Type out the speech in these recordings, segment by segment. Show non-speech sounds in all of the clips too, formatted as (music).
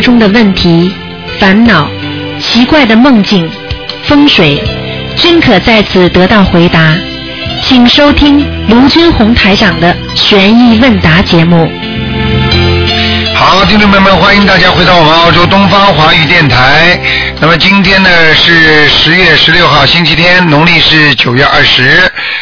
中的问题、烦恼、奇怪的梦境、风水，均可在此得到回答。请收听卢军红台长的悬疑问答节目。好，听众朋友们，欢迎大家回到我们澳洲东方华语电台。那么今天呢是十月十六号，星期天，农历是九月二十。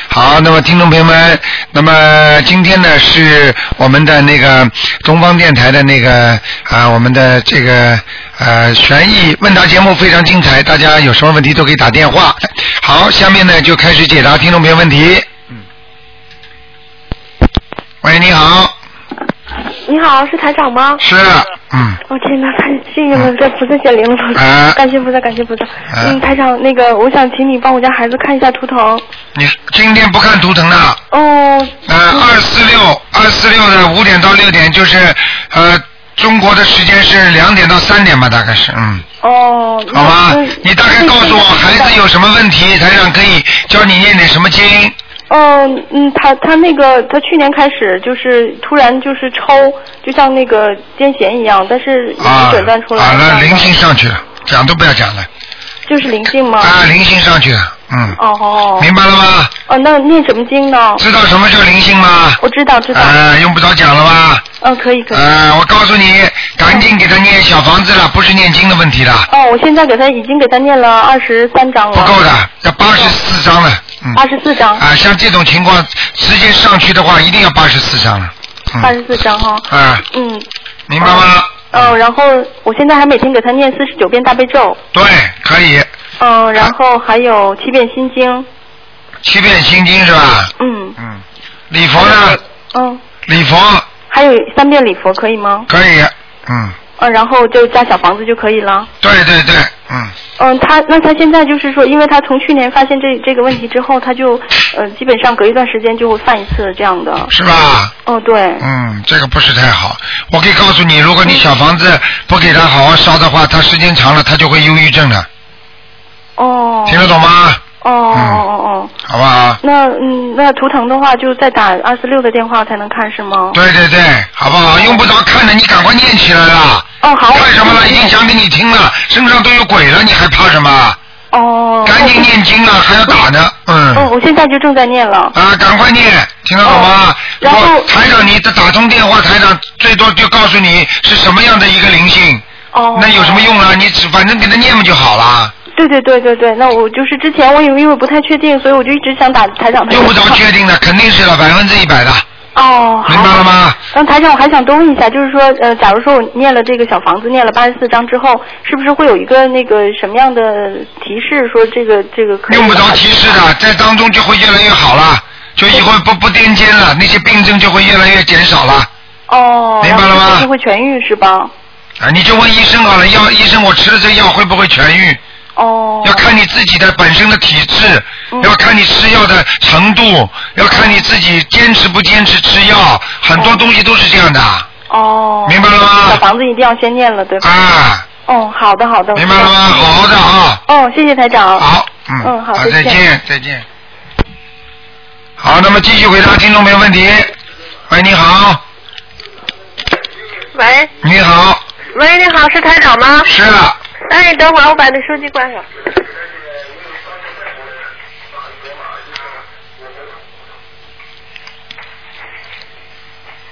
好，那么听众朋友们，那么今天呢是我们的那个东方电台的那个啊，我们的这个呃悬疑问答节目非常精彩，大家有什么问题都可以打电话。好，下面呢就开始解答听众朋友问题。嗯。喂，你好，你好，是台长吗？是，嗯，哦天哪，太幸运了，这菩萨显灵了，啊 (laughs) 感谢菩萨，感谢菩萨。啊嗯，台长，那个我想请你帮我家孩子看一下图腾。你今天不看图腾了。哦，呃，二四六，二四六的五点到六点，就是呃，中国的时间是两点到三点吧，大概是，嗯，哦，好吧？你大概告诉我孩子有什么问题，台长可以教你念点什么经。嗯嗯，他他那个他去年开始就是突然就是抽，就像那个癫痫一样，但是已啊经诊断出来啊，了。那灵性上去了，讲都不要讲了，就是灵性吗？啊，灵性上去了，嗯，哦哦。明白了吗？哦，那念什么经呢？知道什么叫灵性吗？我知道知道。啊，用不着讲了吧？嗯，可以可以。呃，我告诉你，赶紧给他念小房子了，不是念经的问题了，哦，我现在给他已经给他念了二十三章了。不够的，要八十四章了，嗯。八十四张。啊，像这种情况直接上去的话，一定要八十四张了。嗯八十四张哈。啊，嗯。明白吗？嗯，然后我现在还每天给他念四十九遍大悲咒，对，可以。嗯，然后还有七遍心经，七遍心经是吧？嗯嗯。礼佛呢？嗯，礼佛还有三遍礼佛可以吗？可以。嗯，嗯，然后就加小房子就可以了。对对对，嗯，嗯，他那他现在就是说，因为他从去年发现这这个问题之后，他就呃基本上隔一段时间就会犯一次这样的。是吧？哦，对。嗯，这个不是太好。我可以告诉你，如果你小房子不给他好好烧的话，他时间长了他就会忧郁症的，哦。听得懂吗？哦哦哦哦。好不好？那嗯，那图腾的话，就再打二四六的电话才能看是吗？对对对，好不好？用不着看的，你赶快念起来了。哦，好。看什么了？已经讲给你听了，身上都有鬼了，你还怕什么？哦。赶紧念经啊，还要打呢，嗯。哦，我现在就正在念了。啊，赶快念，听得懂吗？然后台长，你打通电话，台长最多就告诉你是什么样的一个灵性。哦。那有什么用啊？你只反正给他念不就好了？对对对对对，那我就是之前我以为因为不太确定，所以我就一直想打台长的。用不着确定的，肯定是了，百分之一百的。哦，明白了吗？刚，台长，我还想多问一下，就是说，呃，假如说我念了这个小房子，念了八十四章之后，是不是会有一个那个什么样的提示，说这个这个可以？用不着提示的，在当中就会越来越好了，就以后不不癫痫了，那些病症就会越来越减少了。哦，明白了吗就会痊愈是吧？啊，你就问医生好了，药医生我吃了这个药会不会痊愈？哦。要看你自己的本身的体质，要看你吃药的程度，要看你自己坚持不坚持吃药，很多东西都是这样的。哦。明白了吗小房子一定要先念了，对吧？啊。哦，好的好的。明白了吗？好好的啊。哦，谢谢台长。好，嗯。嗯，好，再再见，再见。好，那么继续回答听众朋友问题。喂，你好，喂，你好，喂，你好，是台长吗？是的。哎，等会儿我把那手机关上。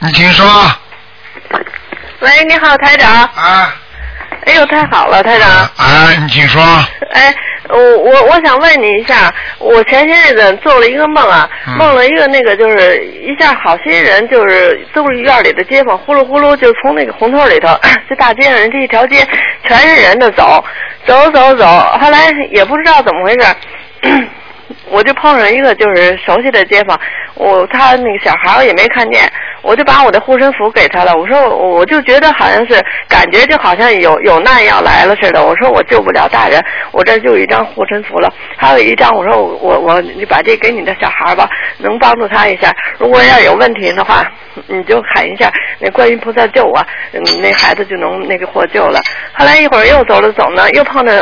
你请说。喂，你好，台长。啊。哎呦，太好了，台长。啊，你请说。哎，我我我想问你一下，我前些日子做了一个梦啊，嗯梦了一个那个就是一下好些人就是都是院里的街坊，呼噜呼噜就从那个胡同里头，(clears throat) 这大街上这一条街全是人的走，走走走，后来也不知道怎么回事。我就碰上一个就是熟悉的街坊，我他那个小孩儿我也没看见，我就把我的护身符给他了。我说我我就觉得好像是感觉就好像有有难要来了似的。我说我救不了大人，我这就有一张护身符了，还有一张我说我我你把这给你的小孩儿吧，能帮助他一下。如果要有问题的话，你就喊一下那观音菩萨救我，那孩子就能那个获救了。后来一会儿又走着走呢，又碰到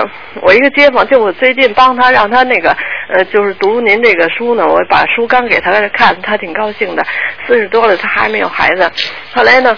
我一个街坊，就我最近帮他让他那个呃就是读您这个书呢，我把书刚给他看，他挺高兴的。四十多了，他还没有孩子。后来呢，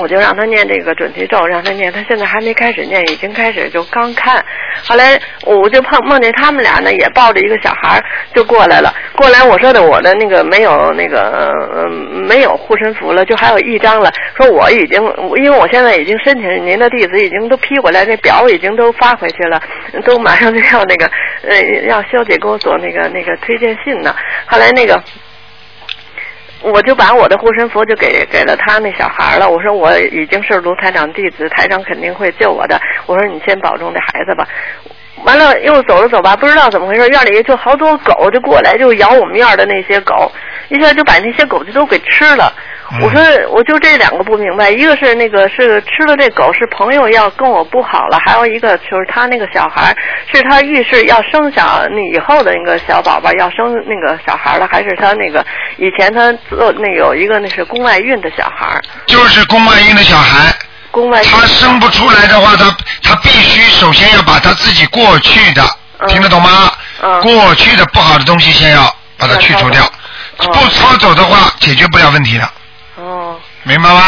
我就让他念这个准提咒，让他念，他现在还没开始念，已经开始就刚看。后来我就碰梦见他们俩呢，也抱着一个小孩儿就过来了。过来我说的我的那个没有那个呃没有护身符了，就还有一张了。说我已经因为我现在已经申请您的弟子已经都批过来，那表已经都发回去了，都马上就要那个呃让肖姐给我做那个那个推荐信呢。后来那个。我就把我的护身符就给给了他那小孩了。我说我已经是卢台长弟子，台长肯定会救我的。我说你先保重这孩子吧。完了又走着走吧，不知道怎么回事，院里就好多狗就过来就咬我们院的那些狗，一下就把那些狗就都给吃了。我说我就这两个不明白，一个是那个是吃了这狗是朋友要跟我不好了，还有一个就是他那个小孩是他预示要生小那以后的那个小宝宝要生那个小孩了，还是他那个以前他做那有一个那是宫外孕的小孩，就是宫外孕的小孩。宫外孕他生不出来的话，他他必须首先要把他自己过去的，听得懂吗？嗯过去的不好的东西先要把它去除掉，嗯不抄走的话解决不了问题的，哦。明白吗？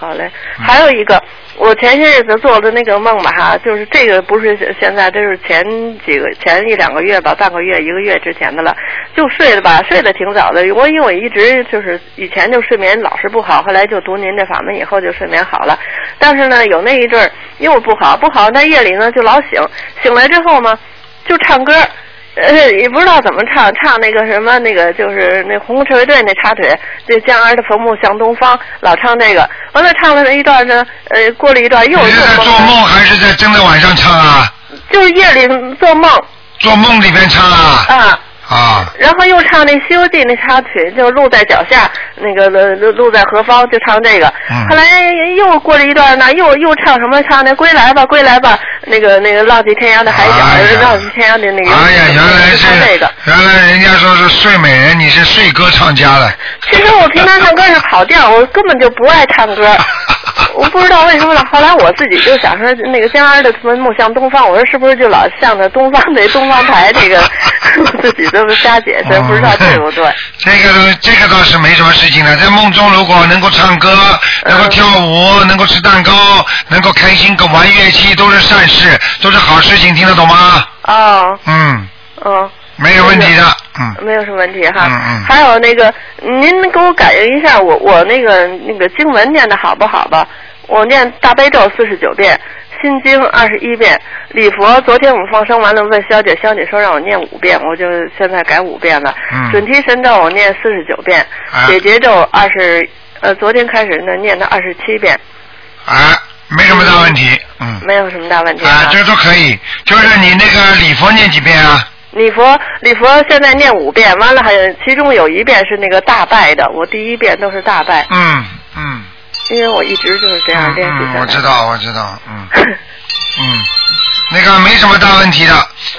好嘞，嗯还有一个，我前些日子做的那个梦吧，哈，就是这个不是现在，这是前几个前一两个月吧，半个月一个月之前的了，就睡了吧，睡得挺早的。我因为我一直就是以前就睡眠老是不好，后来就读您这法门以后就睡眠好了，但是呢有那一阵儿又不好，不好，那夜里呢就老醒，醒来之后呢就唱歌。呃，(laughs) 也不知道怎么唱，唱那个什么，那个就是那红赤卫队那插腿，这江儿的坟墓向东方，老唱那个。完了唱了一段呢，呃，过了一段又你是在做做梦还是在真的晚上唱啊？就是夜里做梦做梦里边唱啊？啊，啊，然后又唱那《西游记》那插曲，就路在脚下，那个路路在何方，就唱这个。嗯后来又过了一段呢，又又唱什么？唱那归来吧，归来吧，那个那个浪迹天涯的海角，哎浪迹天涯的那个。哎呀，原来是唱这个。原来人家说是睡美人，你是睡歌唱家了。其实我平常唱歌是跑调，我根本就不爱唱歌。(laughs) 我不知道为什么了。后来我自己就想说，那个江儿的坟墓向东方，我说是不是就老向着东方的东方台这个，(laughs) 我自己这么瞎解释，不知道对不对。这个这个倒是没什么事情的，在梦中如果能够唱歌，能够跳舞，能够吃蛋糕，能够开心，跟玩乐器，都是善事，都是好事情，听得懂吗？哦，嗯，哦。没有问题的，嗯。没有什么问题哈。嗯嗯还有那个，您给我感应一下，我我那个那个经文念的好不好吧？我念大悲咒四十九遍，心经二十一遍，礼佛昨天我们放生完了，问肖姐，肖姐说让我念五遍，我就现在改五遍了。嗯准提神咒我念四十九遍，啊解结咒二十，呃，昨天开始呢念的二十七遍，啊，没什么大问题，嗯。没有什么大问题啊，这都可以，就是你那个礼佛念几遍啊？礼佛礼佛现在念五遍，完了还有其中有一遍是那个大拜的，我第一遍都是大拜，嗯嗯因为我一直就是这样嗯练习下嗯，我知道我知道，嗯。(laughs) 嗯，那个没什么大问题的，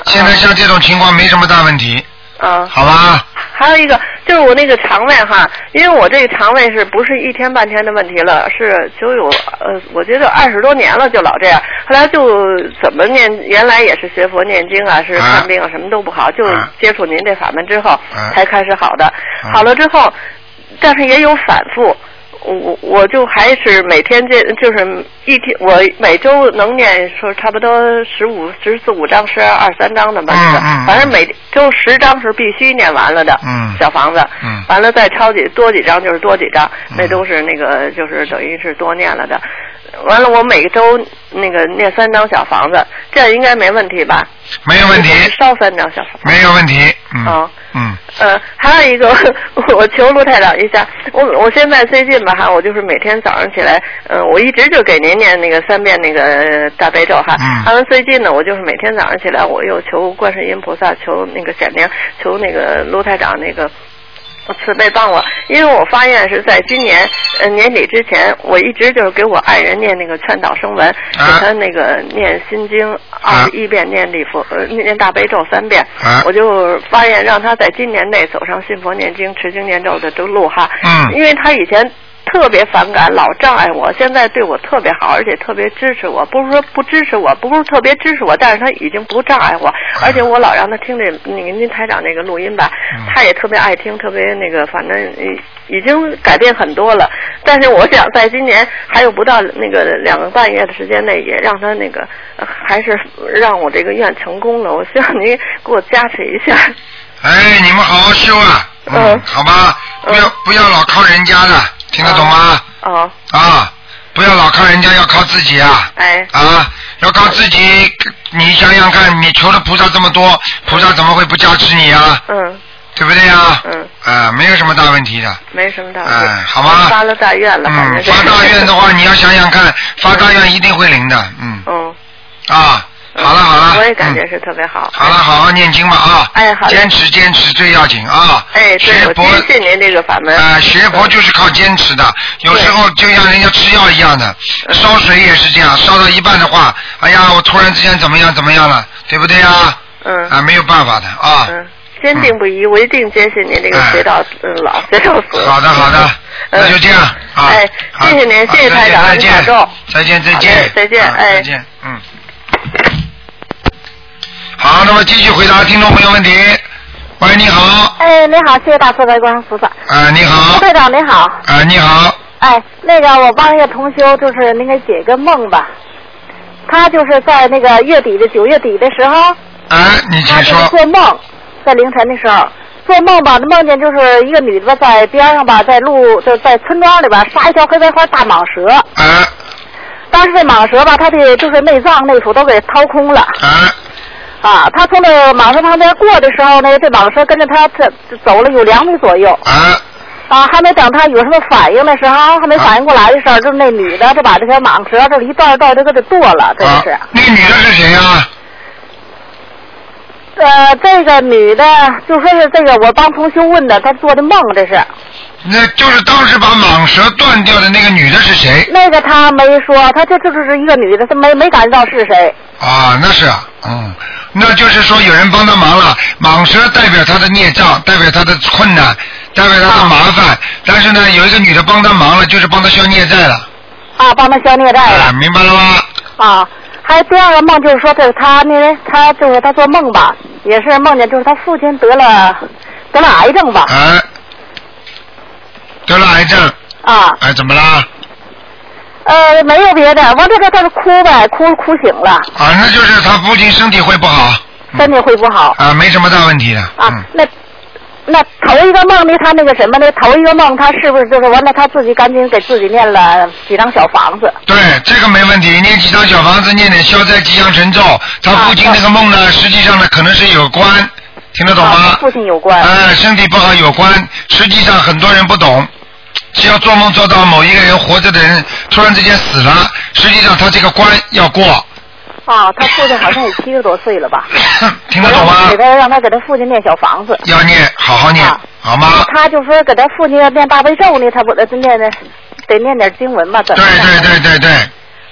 现在像这种情况没什么大问题，啊，好吧？还有一个就是我那个肠胃哈，因为我这个肠胃是不是一天半天的问题了，是就有呃，我觉得二十多年了就老这样，后来就怎么念，原来也是学佛念经啊，是看病啊，什么都不好，就啊接触您这法门之后啊。才开始好的，啊。好了之后，但是也有反复。我我就还是每天这就是一天，我每周能念说差不多十五十四五章、十二二三章的吧，嗯嗯反正每周十章是必须念完了的。嗯小房子，嗯完了再抄几多几张就是多几张，嗯那都是那个就是等于是多念了的。完了，我每个周那个念三张小房子，这样应该没问题吧？没有问题，烧三张小房子。没有问题，嗯哦嗯呃，还有一个，(laughs) 我求卢台长一下，我我现在最近吧哈，我就是每天早上起来，嗯、我一直就给您念那个三遍那个呃大悲咒哈。嗯完了最近呢，我就是每天早上起来，我又求观世音菩萨，求那个显灵，求那个卢台长那个。慈悲帮我，因为我发现是在今年呃年底之前，我一直就是给我爱人念那个劝导声文，给他那个念心经二十一遍，念礼佛呃念大悲咒三遍，啊。我就发现让他在今年内走上信佛念经、持经念咒的这个路哈，嗯。因为他以前特别反感，老障碍我。现在对我特别好，而且特别支持我。不是说不支持我，不是特别支持我，但是他已经不障碍我，而且我老让他听这那个您台长那个录音吧，嗯他也特别爱听，特别那个，反正已已经改变很多了。但是我想在今年还有不到那个两个半月的时间内，也让他那个呃还是让我这个愿成功了。我希望您给我加持一下。(laughs) 哎，你们好好修啊，嗯，嗯好吧，不要嗯不要老靠人家的，听得懂吗？哦，啊，不要老靠人家，要靠自己啊。哎，啊，要靠自己。你想想看，你求了菩萨这么多，菩萨怎么会不加持你啊？嗯对不对呀？嗯，啊，没有什么大问题的。没什么大问题。哎好吗发了大愿了，嗯，发大愿的话，你要想想看，发大愿一定会灵的。嗯。哦。啊，嗯好了好了。我也感觉嗯是特别好。好了，好好念经吧啊！哎好坚持坚持最要紧啊！哎，对，我坚信您这个法门。啊，学佛就是靠坚持的，有时候就像人家吃药一样的，嗯烧水也是这样，烧到一半的话，哎呀，我突然之间怎么样怎么样了，对不对呀？嗯啊，没有办法的啊。嗯，坚定不移，我一定坚信您这个哎学到嗯老学到死。好的好的，嗯那就这样啊。哎好谢谢您好谢谢台长再见再见再见再见啊哎再见嗯。好，那么继续回答听众朋友问题。喂，你好，哎，你好，谢谢大慈悲观菩萨。啊，你好。副，队长你好，啊，你好，哎，那个我帮一个同修，就是您给解个梦吧。他就是在那个月底的九月底的时候，啊，你请说，做梦，在凌晨的时候。做梦吧，梦见就是一个女的吧，在边上吧，在路就在村庄里边杀一条黑白花大蟒蛇，啊。当时这蟒蛇吧，它的就是内脏内腑都给掏空了。啊啊，他从这个蟒蛇旁边过的时候呢，这蟒蛇跟着他走走了有两米左右。啊啊，还没等他有什么反应的时候，还没反应过来的时候，就是那女的就把这条蟒蛇这一段一段就给它剁了，这啊是。，那女的是谁呀？呃，这个女的就说是这个我帮同修问的，她做的梦，这是那就是当时把蟒蛇断掉的那个女的是谁？那个他没说，他这这就是一个女的，她没没感觉到是谁。啊，那是啊，嗯，那就是说有人帮他忙了，蟒蛇代表他的孽障，代表他的困难，代表他的麻烦，但是呢，有一个女的帮他忙了，就是帮他消孽债了，啊，帮他消孽债啊，了明白了吗？啊。还有第二个梦就是说，这是她呢，他就是他做梦吧，也是梦见就是他父亲得了得了癌症吧，哎，得了癌症，啊，哎，怎么啦？呃，没有别的，完这这她是哭呗，哭哭醒了，啊，那就是他父亲身体会不好，身体会不好。啊，没什么大问题的，啊嗯，，那那头一个梦呢？他那个什么呢？头一个梦，他是不是就是完了？他自己赶紧给自己念了几张小房子对，这个没问题。念几张小房子，念点消灾吉祥神咒。他父亲那个梦呢，实际上呢，可能是有关，听得懂啊，吗跟？父亲有关。哎，身体不好有关。实际上很多人不懂，只要做梦做到某一个人活着的人突然之间死了，实际上他这个关要过，啊，他父亲好像也七十多岁了吧？(laughs) 听得懂吗给？他让他给他父亲念小房子。要念，好好念啊，好吗？他就说给他父亲要念大悲咒呢，他不得念的，得念点经文吧？怎对对对对对，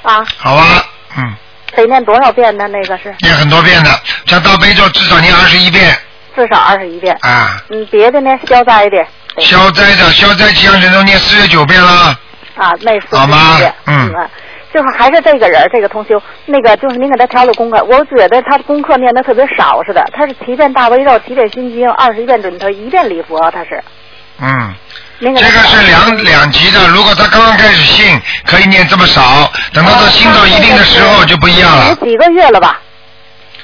啊，好啊，嗯，得念多少遍呢？那个是念很多遍的，像大悲咒至少念二十一遍至少二十一遍。啊。嗯，别的呢消灾的得消灾的消灾吉祥神咒念四十九遍了，啊，那四好吗十遍。嗯啊就是还是这个人，这个同修，那个就是您给他调的功课，我觉得他功课念的特别少似的。他是七遍大悲咒，七遍心经，二十一遍准头，一遍礼佛，他是。嗯。您给他这个是两两级的，如果他刚刚开始信，可以念这么少，等到他信到一定的时候就不一样了有，几个月了吧？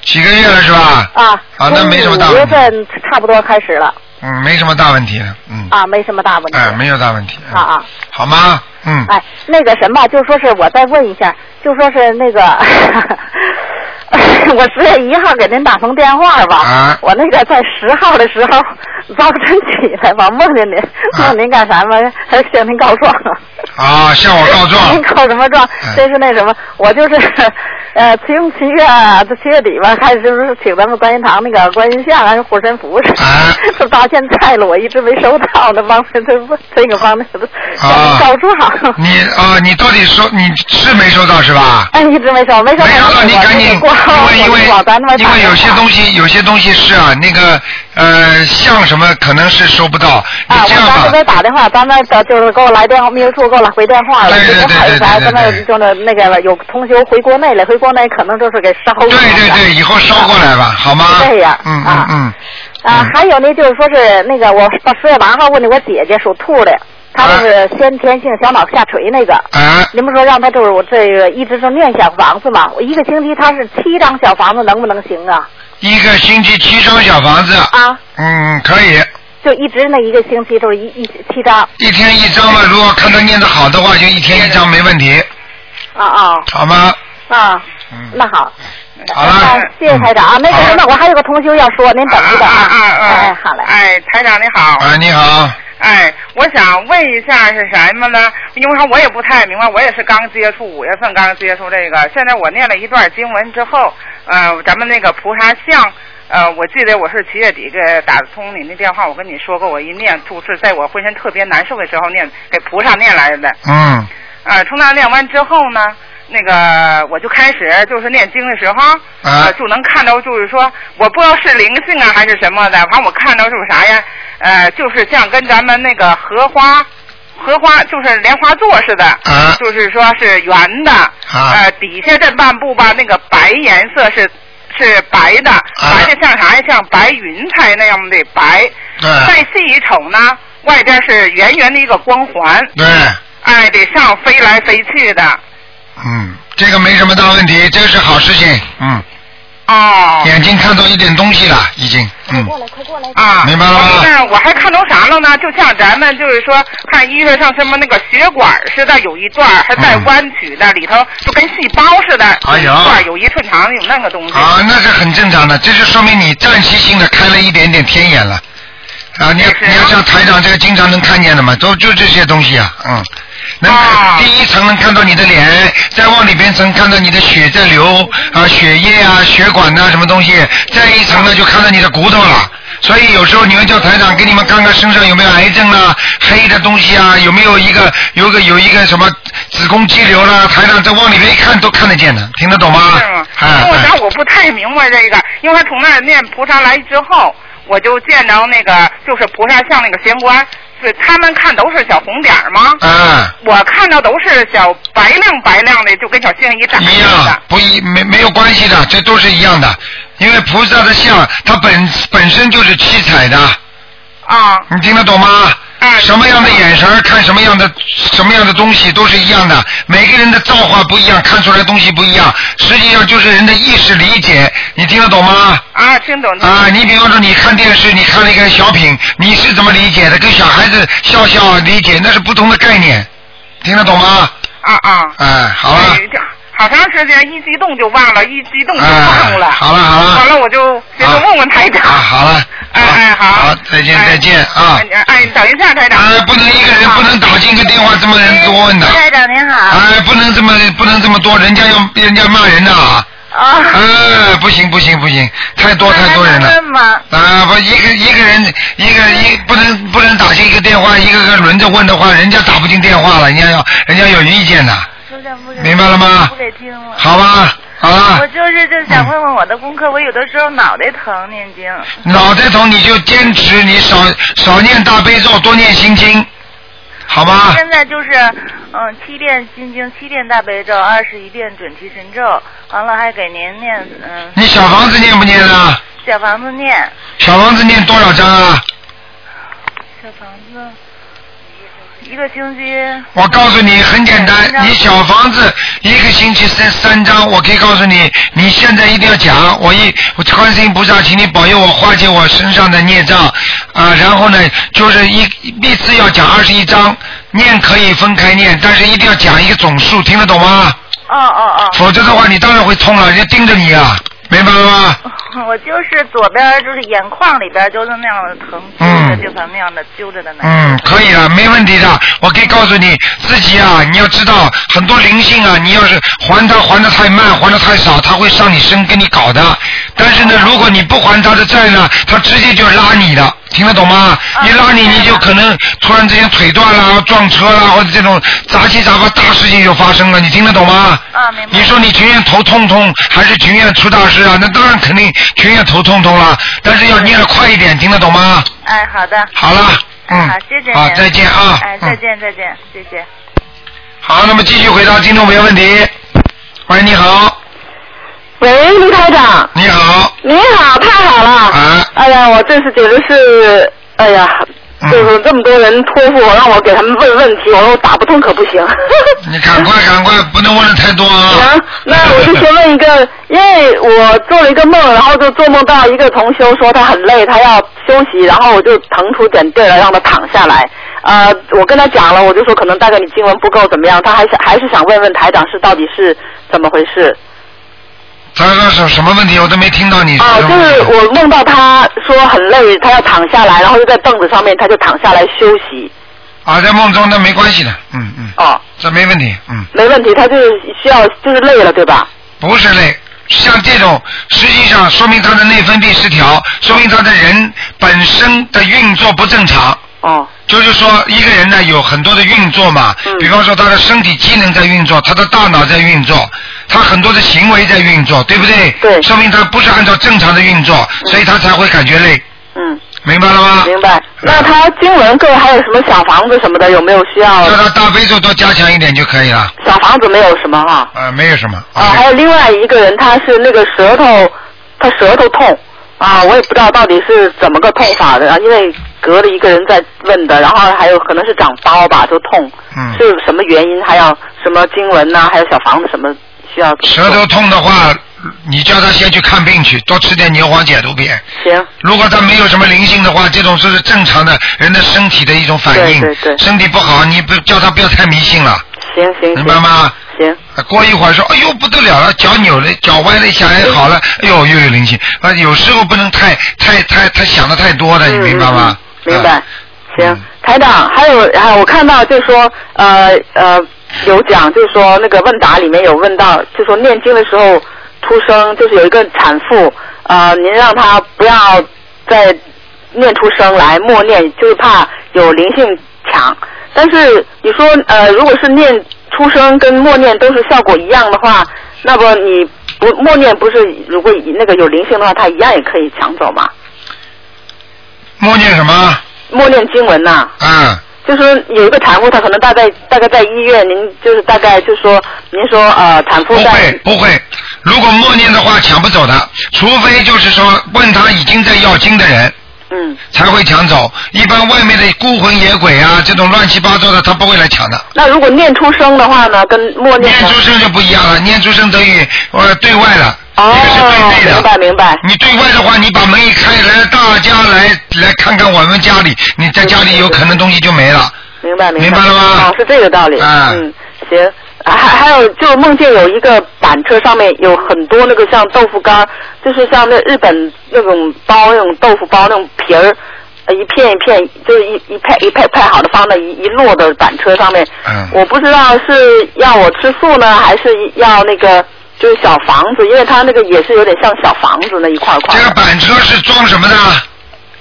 几个月了是吧？啊，啊那没什么大五月份差不多开始了嗯，没什么大问题的，嗯，啊，没什么大问题。哎，没有大问题，嗯啊啊，好吗？嗯，哎，那个什么，就说是我再问一下，就说是那个，(laughs) 我十月一号给您打通电话吧，啊我那个在十号的时候早晨起来吧，梦见您，问您干啥嘛？还是向您告状？啊，向我告状您，(laughs) 告什么状哎？这是那什么，我就是呃，从七月这七月底吧，开始就是请咱们观音堂那个观音像还是护身符似的，啊就到现在了，我一直没收到呢，帮这这这个帮那个啊告状。你啊，你到底收你是没收到是吧？哎，一直没收，没收到。没收到，你赶紧，(laughs) 因为因为因为有些东西有些东西是啊，那个呃像什么可能是收不到，你啊，我这样吧咱这，边打电话，咱们的就是给我来电话，秘书处给我来回电话了，对对对就还对对对咱们就那那个有同学回国内了，回国内可能就是给烧了。对对对，以后捎过来吧，好吗？这样嗯嗯啊嗯。啊，还有呢，就是说是那个我十月八号问的我姐姐属兔的，她就是先天性小脑下垂那个。啊，你们说让他就是我这个一直是念小房子嘛？我一个星期他是七张小房子，能不能行啊？一个星期七张小房子，啊，嗯，可以，就一直那一个星期就是一一七张。一天一张嘛。如果看他念的好的话，就一天一张没问题，啊啊好吗？啊，嗯，那好。好了啊谢谢台长啊。那个好什么，我还有个同学要说，您等一等啊啊啊！哎，好嘞。哎，台长你好。哎，你好，哎，我想问一下是什么呢？因为说我也不太明白，我也是刚接触，五月份刚接触这个。现在我念了一段经文之后，呃，咱们那个菩萨像，呃，我记得我是七月底给打通你那电话，我跟你说过，我一念就是在我浑身特别难受的时候念，给菩萨念来的。嗯呃，从那念完之后呢，那个我就开始就是念经的时候，啊呃，就能看到，就是说，我不知道是灵性啊还是什么的，反正我看到就是啥呀，呃，就是像跟咱们那个荷花。荷花就是莲花座似的，啊就是说是圆的，呃，底下这半部吧，那个白颜色是是白的，白的像啥呀？像白云彩那样的白。对再细一瞅呢，外边是圆圆的一个光环。对，哎，得上飞来飞去的。嗯，这个没什么大问题，这是好事情，嗯，哦。眼睛看到一点东西了，已经，嗯，来，快过来。啊，明白了吗是我还看到啥了呢？就像咱们就是说看医生上什么那个血管似的，有一段还带弯曲的，里头就跟细胞似的，哎呀有一段有一寸长，有那个东西。啊，那是很正常的，这就说明你暂时性的开了一点点天眼了。啊，你要你要像台长这个经常能看见的嘛，都就这些东西啊，嗯，能、啊第一层能看到你的脸，再往里边层看到你的血在流啊，血液啊、血管呐、什么东西，再一层呢就看到你的骨头了。所以有时候你们叫台长给你们看看身上有没有癌症啊、黑的东西啊，有没有一个有个有一个什么子宫肌瘤啦，台长再往里面一看都看得见的，听得懂吗？是吗？哎我哎想我不太明白这个，因为从那儿念菩萨来之后，我就见着那个就是菩萨像那个玄关，是他们看都是小红点儿吗？嗯。我看到都是小白亮白亮的，就跟小星星一眨一样。，不一没没有关系的，这都是一样的。因为菩萨的像，它本本身就是七彩的，啊你听得懂吗？嗯什么样的眼神看什么样的什么样的东西都是一样的，每个人的造化不一样，看出来的东西不一样，实际上就是人的意识理解，你听得懂吗？啊，听懂。啊，你比方说你看电视，你看了一个小品，你是怎么理解的？跟小孩子笑笑理解那是不同的概念，听得懂吗？啊啊。哎，好了。好长时间一激动就忘了，一激动就哎忘了。好了好了完了我就寻思问问台长。啊，好了。哎哎好。好，再见再见啊！哎哎，等一下，台长。哎，不能一个人不能打进一个电话这么人多问的。台长您好。哎，不能这么不能这么多，人家要人家骂人的啊。啊。哎，不行不行不行，太多太多人了。吗？啊，不，一个一个人，一个一不能不能打进一个电话，一个个轮着问的话，人家打不进电话了，人家要人家有意见的，明白了吗不给听了。好吧？好了我，就是就想问问我的功课，我有的时候脑袋疼，念经。脑袋疼你就坚持，你少少念大悲咒，多念心经，好吗？现在就是嗯，七遍心经，七遍大悲咒，二十一遍准提神咒，完了还给您念嗯。你小房子念不念啊？小房子念，小房子念多少章啊？小房子一个星期。我告诉你，很简单，你小房子一个星期三三张，我可以告诉你，你现在一定要讲，我一我观世音菩萨，请你保佑我化解我身上的孽障啊，然后呢，就是一一次要讲二十一章，念可以分开念，但是一定要讲一个总数，听得懂吗？哦哦哦。否则的话，你当然会痛了，人家盯着你啊，明白了吗？(laughs) 我就是左边就是眼眶里边就是那样的疼，嗯揪着就像那样的揪着的那。嗯，可以啊，没问题的。我可以告诉你自己啊，你要知道很多灵性啊，你要是还他还的太慢，还的太少，他会上你身跟你搞的。但是呢，如果你不还他的债呢，他直接就拉你的，听得懂吗？一拉你，你就可能突然之间腿断了、撞车了，或者这种杂七杂八大事情就发生了，你听得懂吗？啊，明白。你说你情愿头痛痛，还是情愿出大事啊？那当然肯定情愿头痛痛了，但是要念得快一点，听得懂吗？哎，好的。好了，嗯，好，谢谢您。好，再见啊。哎，嗯再见，再见，谢谢。好，那么继续回答听众朋友问题。喂，你好，喂，卢台长。你好。你好，太好了。啊。哎呀，我这是简直是，哎呀，嗯就是这么多人托付我，让我给他们问问题，我说打不通可不行。(laughs) 你赶快赶快，不能问的太多啊。(laughs) 行，那我就先问一个，因为我做了一个梦，然后就做梦到一个同修说他很累，他要休息，然后我就腾出点地儿来让他躺下来。呃，我跟他讲了，我就说可能大概你经文不够怎么样，他还想还是想问问台长是到底是怎么回事。他说什什么问题我都没听到你说啊，就。是我梦到他说很累，他要躺下来，然后就在凳子上面，他就躺下来休息。啊，在梦中那没关系的，嗯嗯。哦。这没问题，嗯。没问题，他就是需要就是累了，对吧？不是累，像这种实际上说明他的内分泌失调，说明他的人本身的运作不正常。哦。就是说，一个人呢有很多的运作嘛，嗯比方说他的身体机能在运作，他的大脑在运作，他很多的行为在运作，对不对？对。说明他不是按照正常的运作，所以他才会感觉累。嗯。明白了吗？明白。那他经文各还有什么小房子什么的，有没有需要？叫他大悲咒多加强一点就可以了。小房子没有什么哈。啊，没有什么。啊，还有另外一个人，他是那个舌头，他舌头痛啊，我也不知道到底是怎么个痛法的，啊因为隔了一个人在问的，然后还有可能是长包吧，就痛，嗯。是什么原因？还有什么经文呐、还有小房子什么需要？舌头痛的话，你叫他先去看病去，多吃点牛黄解毒片。行。如果他没有什么灵性的话，这种就是正常的人的身体的一种反应。对对对身体不好，你不叫他不要太迷信了，行行明白吗？行。啊过一会儿说，哎呦不得了了，脚扭了，脚歪了一下，哎好了，哎呦又有灵性。啊，有时候不能太太太太想的太多了，你明白吗？明白。啊行，台长，还有啊，我看到就是说，呃呃，有讲就是说那个问答里面有问到，就说念经的时候出生，就是有一个产妇，呃，您让她不要再念出声来，默念，就是怕有灵性抢。但是你说，呃，如果是念出声跟默念都是效果一样的话，那么你不默念不是如果那个有灵性的话，它一样也可以抢走吗？默念什么？默念经文呐、嗯。就是有一个产妇，她可能大概大概在医院，您就是大概就说，您说呃产妇不在会不会，如果默念的话抢不走的，除非就是说问他已经在要经的人。嗯。才会抢走，一般外面的孤魂野鬼啊，这种乱七八糟的，他不会来抢的。那如果念出声的话呢，跟默念念出声就不一样了，念出声等于呃对外了，哦，这个是对内的。明白明白。你对外的话，你把门一开，来大家来来看看我们家里，你在家里有可能东西就没了。明白明白。明白了吗哦，是这个道理。啊嗯，行。还还有，就梦见有一个板车上面有很多那个像豆腐干儿，就是像那日本那种包那种豆腐包那种皮儿，呃一片一片，就是一一派一派派好的放在一一摞的板车上面。嗯。我不知道是要我吃素呢，还是要那个就是小房子，因为它那个也是有点像小房子那一块块。这个板车是装什么的？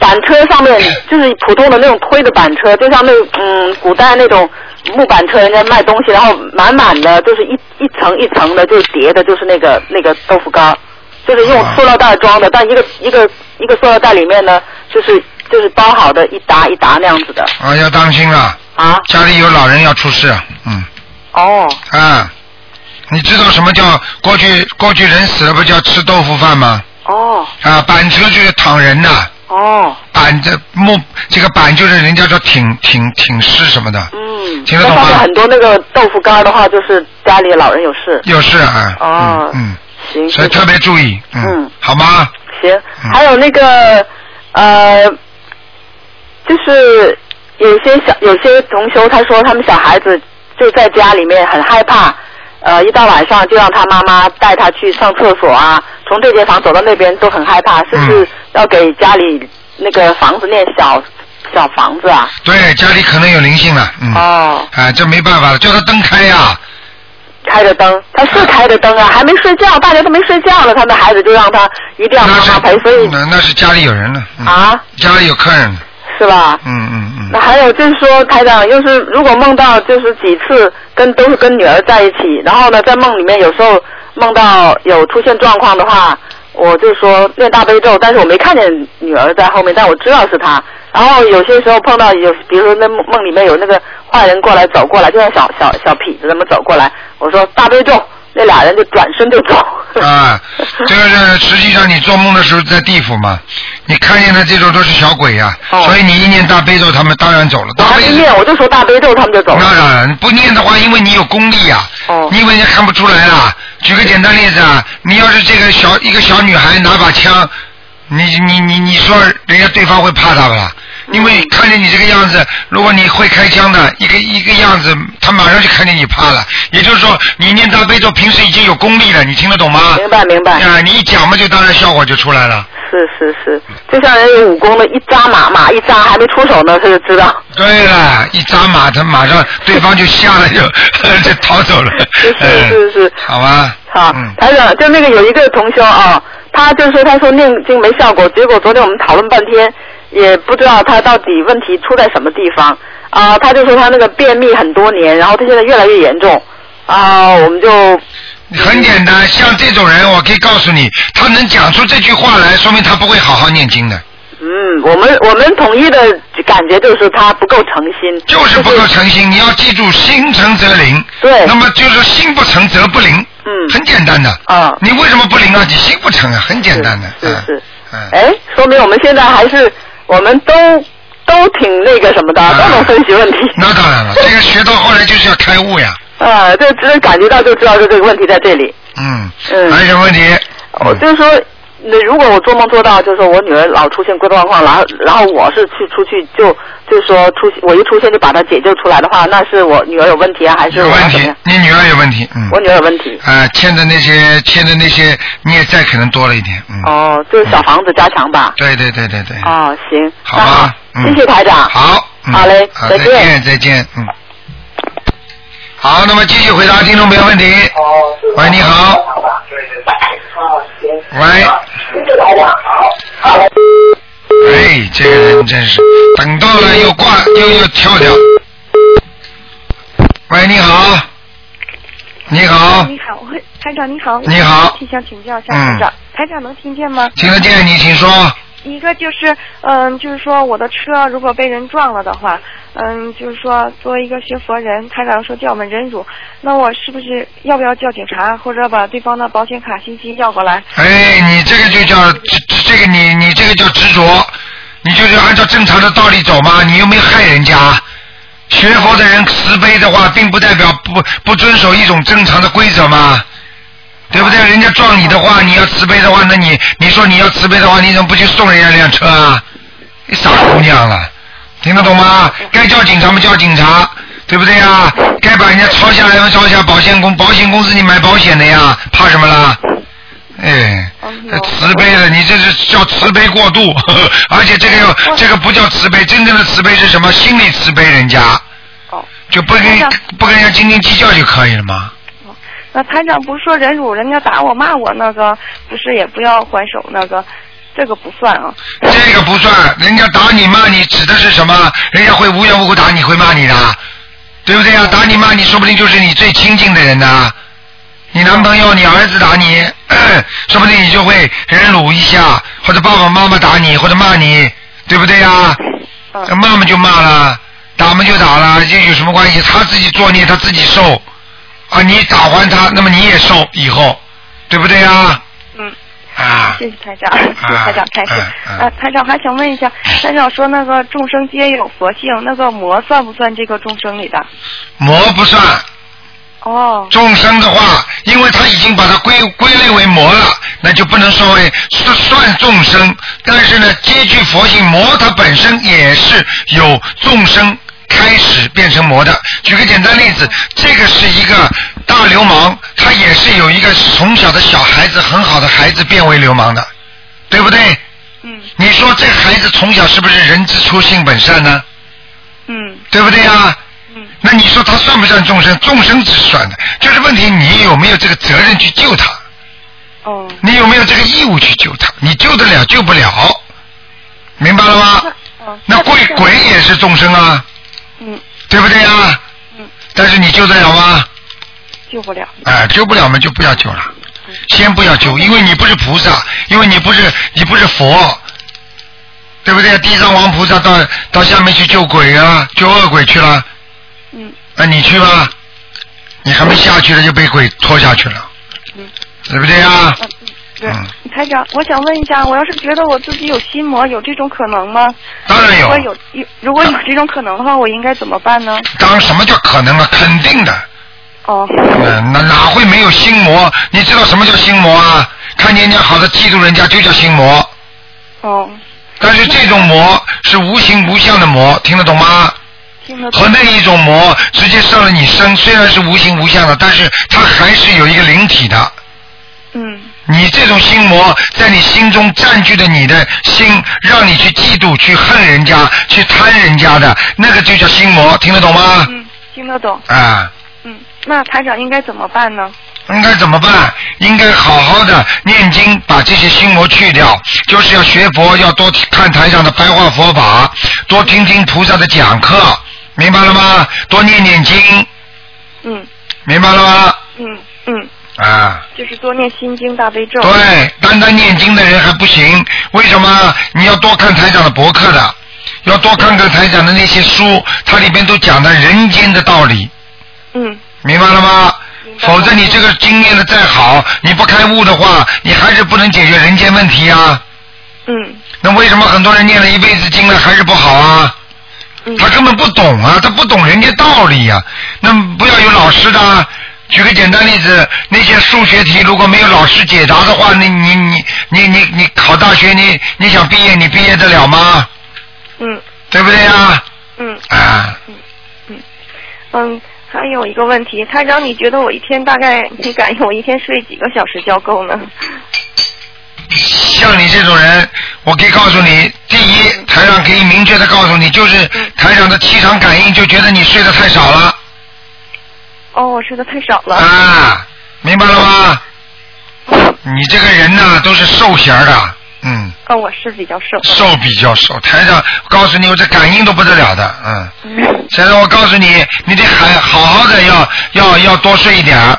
板车上面就是普通的那种推的板车，就像那嗯古代那种木板车，人家卖东西，然后满满的就是一一层一层的，就是叠的，就是那个那个豆腐干，就是用塑料袋装的，但一个一个一个塑料袋里面呢，就是就是包好的一沓一沓那样子的。啊，要当心啊！啊。家里有老人要出事，嗯。哦。啊，你知道什么叫过去过去人死了不叫吃豆腐饭吗？哦。啊，板车就是躺人的。哦。板这木这个板就是人家说挺挺挺尸什么的。嗯。听得懂吗？很多那个豆腐干的话，就是家里老人有事。有事啊。哦。嗯。行。所以特别注意，嗯，嗯好吗？行，还有那个呃，就是有些小有些同修，他说他们小孩子就在家里面很害怕，呃，一到晚上就让他妈妈带他去上厕所啊，从这间房走到那边都很害怕，是不嗯是要给家里那个房子念小小房子啊？对，家里可能有灵性了，嗯。哦。哎，这没办法了，叫他灯开呀、开着灯，他是开着灯啊，还没睡觉，大家都没睡觉呢，他的孩子就让他一定要妈妈陪，所以那那是家里有人了，嗯、啊，家里有客人了，是吧？嗯嗯嗯。那还有就是说，台长，要是如果梦到就是几次跟都是跟女儿在一起，然后呢，在梦里面有时候梦到有出现状况的话，我就说念大悲咒，但是我没看见女儿在后面，但我知道是她。然后有些时候碰到有，比如说那梦里面有那个坏人过来走过来，就像小小小痞子那么走过来，我说大悲咒，那俩人就转身就走。啊，这个是实际上你做梦的时候在地府嘛，你看见的这种都是小鬼呀、所以你一念大悲咒，他们当然走了。大一念我就说大悲咒，他们就走了。那当然，不念的话，因为你有功力呀、哦你以为人家看不出来啊？举个简单例子啊，你要是这个小一个小女孩拿把枪，你你你你说人家对方会怕她不啦？因为看见你这个样子，如果你会开枪的一个一个样子，他马上就看见你怕了。也就是说，你念大悲咒，平时已经有功力了，你听得懂吗？明白明白。啊，你一讲嘛，就当然效果就出来了。是是是，就像人有武功的，一扎马，马一扎还没出手呢，他就知道。对了，一扎马，他马上对方就吓了，就 (laughs) 就逃走了。是是是是。好吧。好，台长，就那个有一个同修啊，他就说他说念经没效果，结果昨天我们讨论半天，也不知道他到底问题出在什么地方啊、他就说他那个便秘很多年，然后他现在越来越严重啊、我们就很简单，像这种人，我可以告诉你，他能讲出这句话来，说明他不会好好念经的，嗯，我们我们统一的感觉就是他不够诚心，就是不够诚心。你要记住，心诚则灵。对。那么就是心不诚则不灵。嗯。很简单的。啊。你为什么不灵啊？你心不诚啊，很简单的。是是。嗯。哎，说明我们现在还是我们都都挺那个什么的，都能分析问题。那当然了，(laughs) 这个学到后来就是要开悟呀。啊，这只感觉到就知道就这个问题在这里。嗯。嗯。还有什么问题？我就是说，那如果我做梦做到，就是说我女儿老出现状况，然后然后我是去出去就就是说出我一出现就把她解救出来的话，那是我女儿有问题啊，还是有问题你女儿有问题。嗯。我女儿有问题。啊，欠的那些欠的那些孽债可能多了一点。嗯。哦，就是小房子加强吧。对对对对对。哦，行。好吧。嗯谢谢台长。好。嗯好嘞，再见再见，再见，嗯。好，那么继续回答听众朋友问题。喂，你好。喂。哎，这个人真是，等到了又挂又又跳掉。喂，你好。你好，你好，我台长你好。你好我想请教一下台长，台长能听见吗？听得见你，请说。一个就是，嗯，就是说我的车如果被人撞了的话，嗯，就是说作为一个学佛人，台长说叫我们忍辱，那我是不是要不要叫警察，或者把对方的保险卡信息要过来？哎，你这个就叫这这个你你这个叫执着，你就是按照正常的道理走嘛，你又没害人家。学佛的人慈悲的话，并不代表不不遵守一种正常的规则嘛，对不对？人家撞你的话，你要慈悲的话，那你你说你要慈悲的话，你怎么不去送人家辆车啊？你傻姑娘了，听得懂吗？该叫警察嘛叫警察，对不对呀？该把人家抄下来嘛抄下，保险公保险公司你买保险的呀，怕什么啦？哎，慈悲了，你这是叫慈悲过度，呵 (laughs) 呵而且这个又这个不叫慈悲，真正的慈悲是什么？心里慈悲人家，就不跟不跟人家斤斤计较就可以了嘛。那团长不是说忍辱，人家打我骂我那个，不是也不要还手那个，这个不算啊。这个不算，人家打你骂你指的是什么？人家会无缘无故打你，会骂你的，对不对呀？打你骂你，说不定就是你最亲近的人呐。你男朋友、你儿子打你，(coughs) 说不定你就会忍辱一下，或者爸爸妈妈打你，或者骂你，对不对呀？骂嘛就骂了，打嘛就打了，这有什么关系？他自己作孽，他自己受啊！你打还他，那么你也受以后，对不对呀？嗯。啊。谢谢台长，谢谢台长开始。嗯啊，台长还想问一下，台长说那个众生皆有佛性，那个魔算不算这个众生里的？魔不算。哦。众生的话，因为他已经把它归归类为魔了，那就不能说为算算众生。但是呢，皆具佛性，魔它本身也是有众生开开始变成魔的。举个简单例子，这个是一个大流氓，他也是有一个从小的小孩子很好的孩子变为流氓的，对不对？嗯。你说这孩子从小是不是人之初性本善呢？嗯。对不对呀？嗯。那你说他算不算众生？众生是算的，就是问题你有没有这个责任去救他？哦。你有没有这个义务去救他？你救得了，救不了，明白了吗？哦。那鬼鬼也是众生啊，嗯，对不对呀？嗯。但是你救得了吗？救不了。哎，救不了嘛就不要救了，先不要救，因为你不是菩萨，因为你不是你不是佛，对不对？地藏王菩萨到到下面去救鬼啊，救恶鬼去了，嗯，那你去吧，你还没下去呢就被鬼拖下去了，嗯，对不对呀？对嗯，台长，我想问一下，我要是觉得我自己有心魔，有这种可能吗？当然有如果有有如果有这种可能的话，我应该怎么办呢？当什么叫可能啊？肯定的。哦。嗯，那哪会没有心魔？你知道什么叫心魔啊？看见人家好的嫉妒人家就叫心魔。哦。但是这种魔是无形无相的魔，听得懂吗？听得懂。和那一种魔直接上了你身，虽然是无形无相的，但是它还是有一个灵体的。嗯。你这种心魔在你心中占据着你的心，让你去嫉妒、去恨人家、去贪人家的，那个就叫心魔，听得懂吗？嗯，听得懂。啊。嗯，那台长应该怎么办呢？应该怎么办？应该好好的念经，把这些心魔去掉。就是要学佛，要多看台上的白话佛法，多听听菩萨的讲课，明白了吗？多念念经，嗯明白了吗？嗯嗯，啊，就是多念心经大悲咒。对，单单念经的人还不行，为什么？你要多看台长的博客的，要多看看台长的那些书，它里边都讲的人间的道理，嗯明白了吗？否则你这个经念的再好，你不开悟的话，你还是不能解决人间问题啊。嗯那为什么很多人念了一辈子经了还是不好啊？嗯他根本不懂啊，他不懂人间道理呀、那不要有老师的啊。举个简单例子，那些数学题如果没有老师解答的话，你你你你你你考大学，你你想毕业，你毕业得了吗？嗯。对不对呀？嗯。啊，嗯嗯，还有一个问题，台长，你觉得我一天大概你感应我一天睡几个小时觉够呢？像你这种人，我可以告诉你，第一，台长可以明确的告诉你，就是台长的气场感应就觉得你睡得太少了哦，我睡的太少了。啊，明白了吗？你这个人呢，都是瘦型儿的，嗯，哦，我是比较瘦。瘦比较瘦。台上告诉你，我这感应都不得了的，嗯。嗯现在我告诉你，你得还好好的要要要多睡一点儿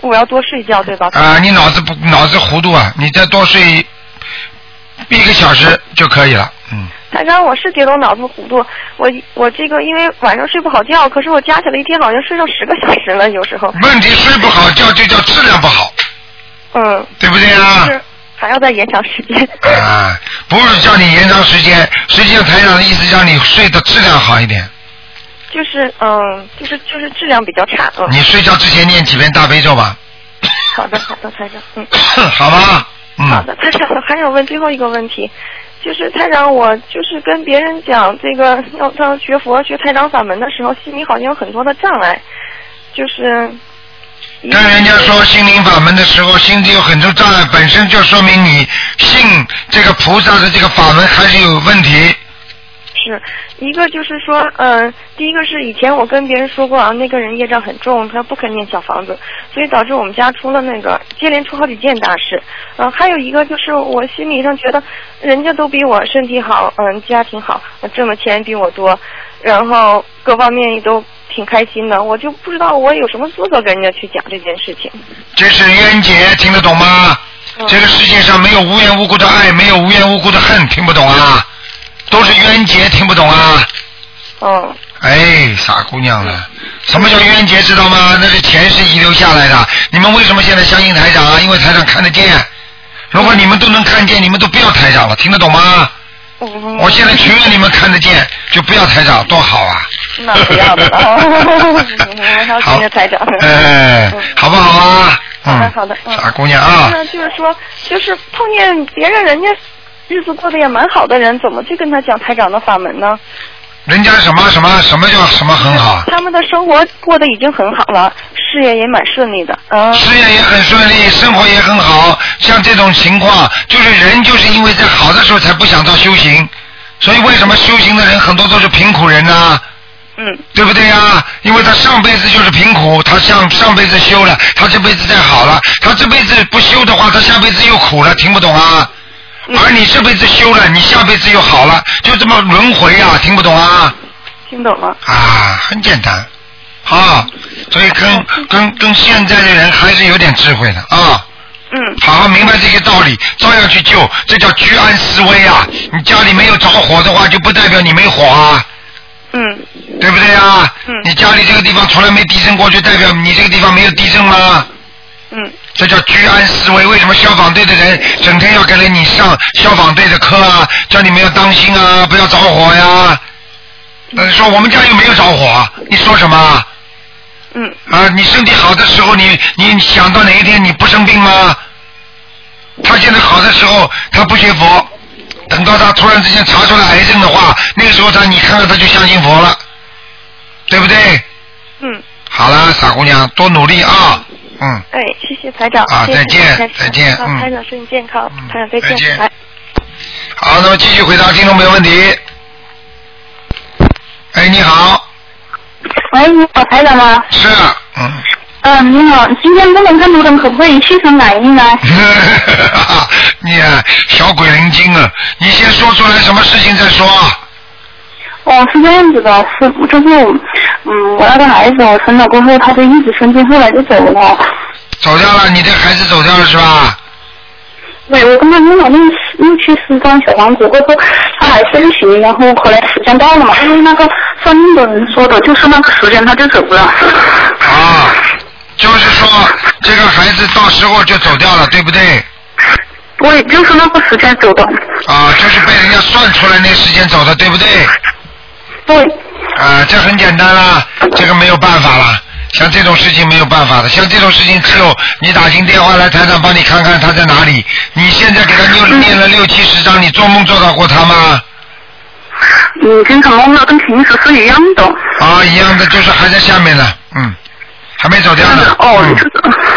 我要多睡觉，对吧？啊！你脑子不脑子糊涂啊！你再多睡一个小时就可以了，嗯。台长，我是觉得我脑子糊涂，我我这个因为晚上睡不好觉，可是我加起来一天好像睡到十个小时了，有时候。问题睡不好觉就叫质量不好，嗯。对不对啊？是还要再延长时间。啊，不是叫你延长时间，实际上台长的意思让你睡的质量好一点。就是嗯，就是就是质量比较差。嗯。你睡觉之前念几遍大悲咒吧，好的，好的，台长，嗯。(coughs) 好吗？嗯。好的，台长，还想问最后一个问题，就是台长，我就是跟别人讲这个要要学佛学台长法门的时候，心里好像有很多的障碍，就是跟人家说心灵法门的时候，心里有很多障碍，本身就说明你信这个菩萨的这个法门还是有问题。是一个就是说，嗯、第一个是以前我跟别人说过啊，那个人业障很重，他不肯念小房子，所以导致我们家出了那个接连出好几件大事。嗯、还有一个就是我心理上觉得人家都比我身体好，嗯、家庭好，挣的钱比我多，然后各方面也都挺开心的，我就不知道我有什么资格跟人家去讲这件事情。这是冤结，听得懂吗？这个世界上没有无缘无故的爱，没有无缘无故的恨，听不懂啊？都是冤结，听不懂啊？哦。哎，傻姑娘了，什么叫冤结知道吗？那是前世遗留下来的。你们为什么现在相信台长啊？因为台长看得见。如果你们都能看见，你们都不要台长了，听得懂吗？我现在情愿你们看得见，就不要台长，多好啊！那不要了，我要跟着台长。哎，好不好啊？好的，嗯，好的，嗯。傻姑娘啊那就是说，就是碰见别人人家日子过得也蛮好的人，怎么去跟他讲台长的法门呢？人家什么什么什么叫什么很好？他们的生活过得已经很好了，事业也蛮顺利的。嗯。事业也很顺利，生活也很好。像这种情况，就是人就是因为在好的时候才不想到修行，所以为什么修行的人很多都是贫苦人呢？嗯。对不对呀？因为他上辈子就是贫苦，他上上辈子修了，他这辈子再好了，他这辈子不修的话，他下辈子又苦了，听不懂啊？而你这辈子修了，你下辈子又好了，就这么轮回啊，听不懂啊？听懂了。啊，很简单，啊，所以跟跟跟现在的人还是有点智慧的啊。嗯。好好明白这些道理，照样去救，这叫居安思危啊！你家里没有着火的话，就不代表你没火啊。嗯。对不对啊？嗯。你家里这个地方从来没地震过，就代表你这个地方没有地震吗？嗯。这叫居安思危。为什么消防队的人整天要给了你上消防队的课啊？叫你们要当心啊，不要着火呀。那你说我们家又没有着火，你说什么？嗯。啊，你身体好的时候，你你想到哪一天你不生病吗？他现在好的时候，他不学佛，等到他突然之间查出来癌症的话，那个时候他你看到他就相信佛了，对不对？嗯。好了，傻姑娘，多努力啊！嗯。哎，谢谢排长。啊再见再见嗯好台长身体健康，排长再见。再见好，那么继续回答听众朋友问题。哎，你好，喂，你好，台长吗？是，嗯，嗯，你好，今天不能看卢总可不可以气场感应呢？(laughs) 你啊小鬼灵精啊！你先说出来什么事情再说。哦，是这样子的，是就是，嗯，我那个孩子我生了过后，他就一直生病，后来就走了。走掉了，你的孩子走掉了是吧？对，我跟他用了六六七十张小房子过后，他还是不行，然后后来时间到了嘛，因为那个算命的人说的，就是那个时间他就走了。啊，就是说这个孩子到时候就走掉了，对不对？对，就是那个时间走的。啊，就是被人家算出来那时间走的，对不对？对。啊，这很简单啦，这个没有办法啦。像这种事情没有办法的，像这种事情只有你打进电话来，台长帮你看看他在哪里。你现在给他念念了六七十张，你做梦做到过他吗？嗯，经常梦到跟平时是一样的。啊，一样的，就是还在下面呢，嗯，还没走掉呢。哦，是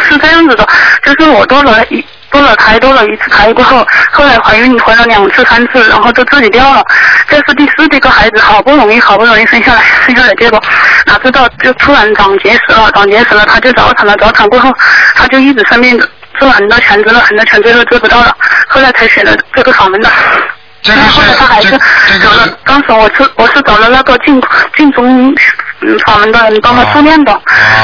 是这样子的，就是我堕了一堕了胎，堕了一次胎过后，后来怀孕怀了两次三次，然后就自己掉了。这是第四这个孩子，好不容易好不容易生下来，生下来结果哪知道就突然长结石了，长结石了，他就早产了，早产过后他就一直生病，做了很多钱，治了很多钱，最后治不到了，后来才选了这个法门的。这个后来他还是找了，当时我是我是找了那个晋晋中嗯法门的人帮他助念的，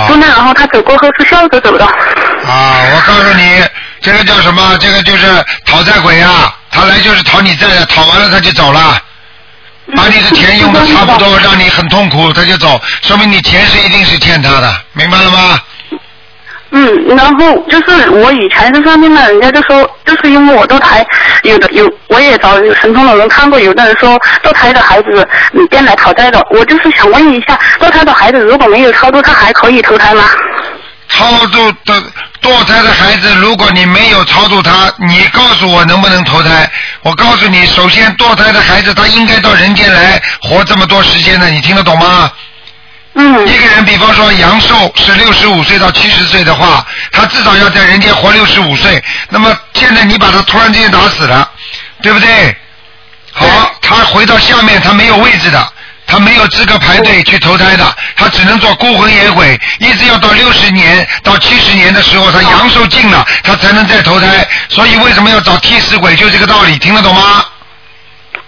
助念然后他走过后是笑着走的。啊，我告诉你，这个叫什么？这个就是讨债鬼啊！他来就是讨你债的，讨完了他就走了，把你的钱用的差不多，让你很痛苦，他就走，说明你前世一定是欠他的，明白了吗？嗯，然后就是我以前在上面呢，人家就说，就是因为我堕胎，有的有，我也找有神通的人看过，有的人说堕胎的孩子你变来讨债的，我就是想问一下，堕胎的孩子如果没有超度，他还可以投胎吗？超度的堕胎的孩子，如果你没有超度他，你告诉我能不能投胎？我告诉你，首先堕胎的孩子他应该到人间来活这么多时间的，你听得懂吗？嗯。一个人，比方说阳寿是六十五岁到七十岁的话，他至少要在人间活六十五岁。那么现在你把他突然之间打死了，对不对？好，他回到下面，他没有位置的。他没有资格排队去投胎的，他只能做孤魂野鬼，一直要到六十年到七十年的时候，他阳寿尽了，他才能再投胎。所以为什么要找替死鬼，就这个道理，听得懂吗？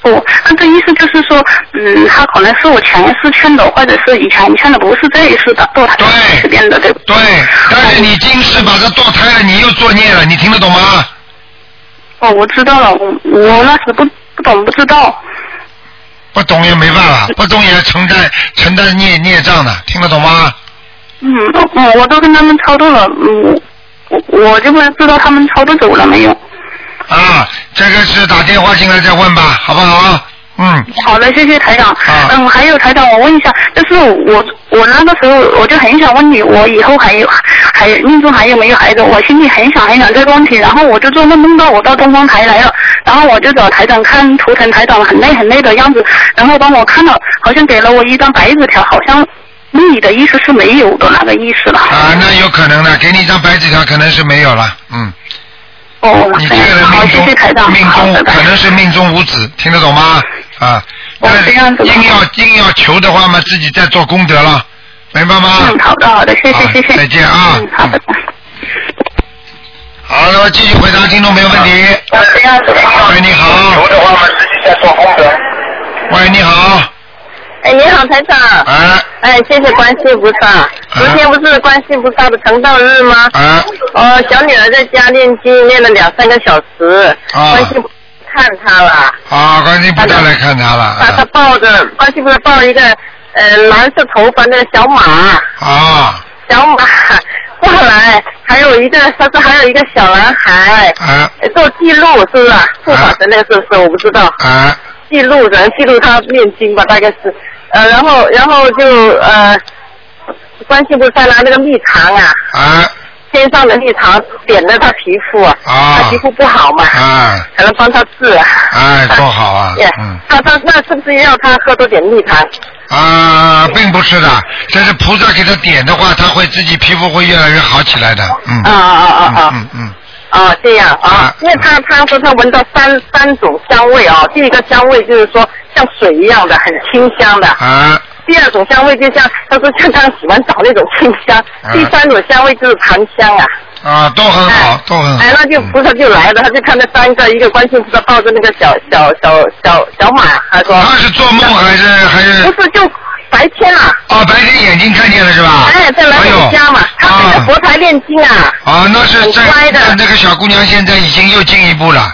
哦，那这意思就是说，嗯，他可能是我前世欠的，或者是以前欠的，不是这一世的堕胎这边的，对不对？但是你今世把他堕胎了，你又作孽了，你听得懂吗？哦，我知道了，我我那时不不懂不知道。不懂也没办法，(laughs) 不懂也要承担承担孽孽障的，听得懂吗？嗯，我，我都跟他们操作了，嗯，我我就不知道他们操作走了没有。啊，这个是打电话进来再问吧，好不好？嗯。好的，谢谢台长。嗯，还有台长，我问一下，就是我我那个时候我就很想问你，我以后还有还命中还有没有孩子？我心里很想很想这个问题，然后我就做梦梦到我到东方台来了，然后我就找台长看图腾，台长很累很累的样子，然后帮我看了，好像给了我一张白纸条，好像梦里的意思是没有的那个意思了。啊，那有可能的，给你一张白纸条，可能是没有了，嗯。哦，你这个人命中命中可能是命中无子，听得懂吗？啊，但是硬要硬要求的话嘛，自己在做功德了，明白吗？嗯，好的好的，谢谢谢谢。再见啊。嗯，好的。好，那么继续回答听众朋友问题。喂，你好。求的话嘛，自己在做功德。喂，你好。哎，你好，台长。哎。哎，谢谢观世音菩萨。昨天不是观世音菩萨的成道日吗？啊。哦，小女儿在家练经，练了两三个小时。啊。观世音看他了。啊，观世音菩萨来看他了。把他抱着，观世音菩萨抱一个呃蓝色头发的小马。啊。小马 (laughs) 过来，还有一个，他说还有一个小男孩。啊。做记录是不是？护法神那个是不是？我不知道。啊。记录人记录他念经吧，大概是，呃，然后然后就呃，观世菩萨拿那个蜜糖啊，啊，天上的蜜糖点了他皮肤啊，啊他皮肤不好嘛，啊，才能帮他治啊。哎，多好啊 (laughs) 耶，嗯。他他那是不是要他喝多点蜜糖？啊，并不是的，这是菩萨给他点的话，他会自己皮肤会越来越好起来的，嗯。啊啊啊啊！嗯嗯啊，这样啊，因为他他说他闻到三三种香味啊，第一个香味就是说像水一样的，很清香的。啊。第二种香味就像他说像刚洗完澡那种清香，啊第三种香味就是檀香啊。啊，都很好，都很好。哎，那就菩萨就来了，他就看到三个，一个观世音菩萨抱着那个小小小小小马，他说。他是做梦还是还是？不是，就白天啊。哦，白天眼睛看见了是吧？哎，在来我家嘛，他在佛台念经啊。啊，那是在很乖的那这个小姑娘现在已经又进一步了。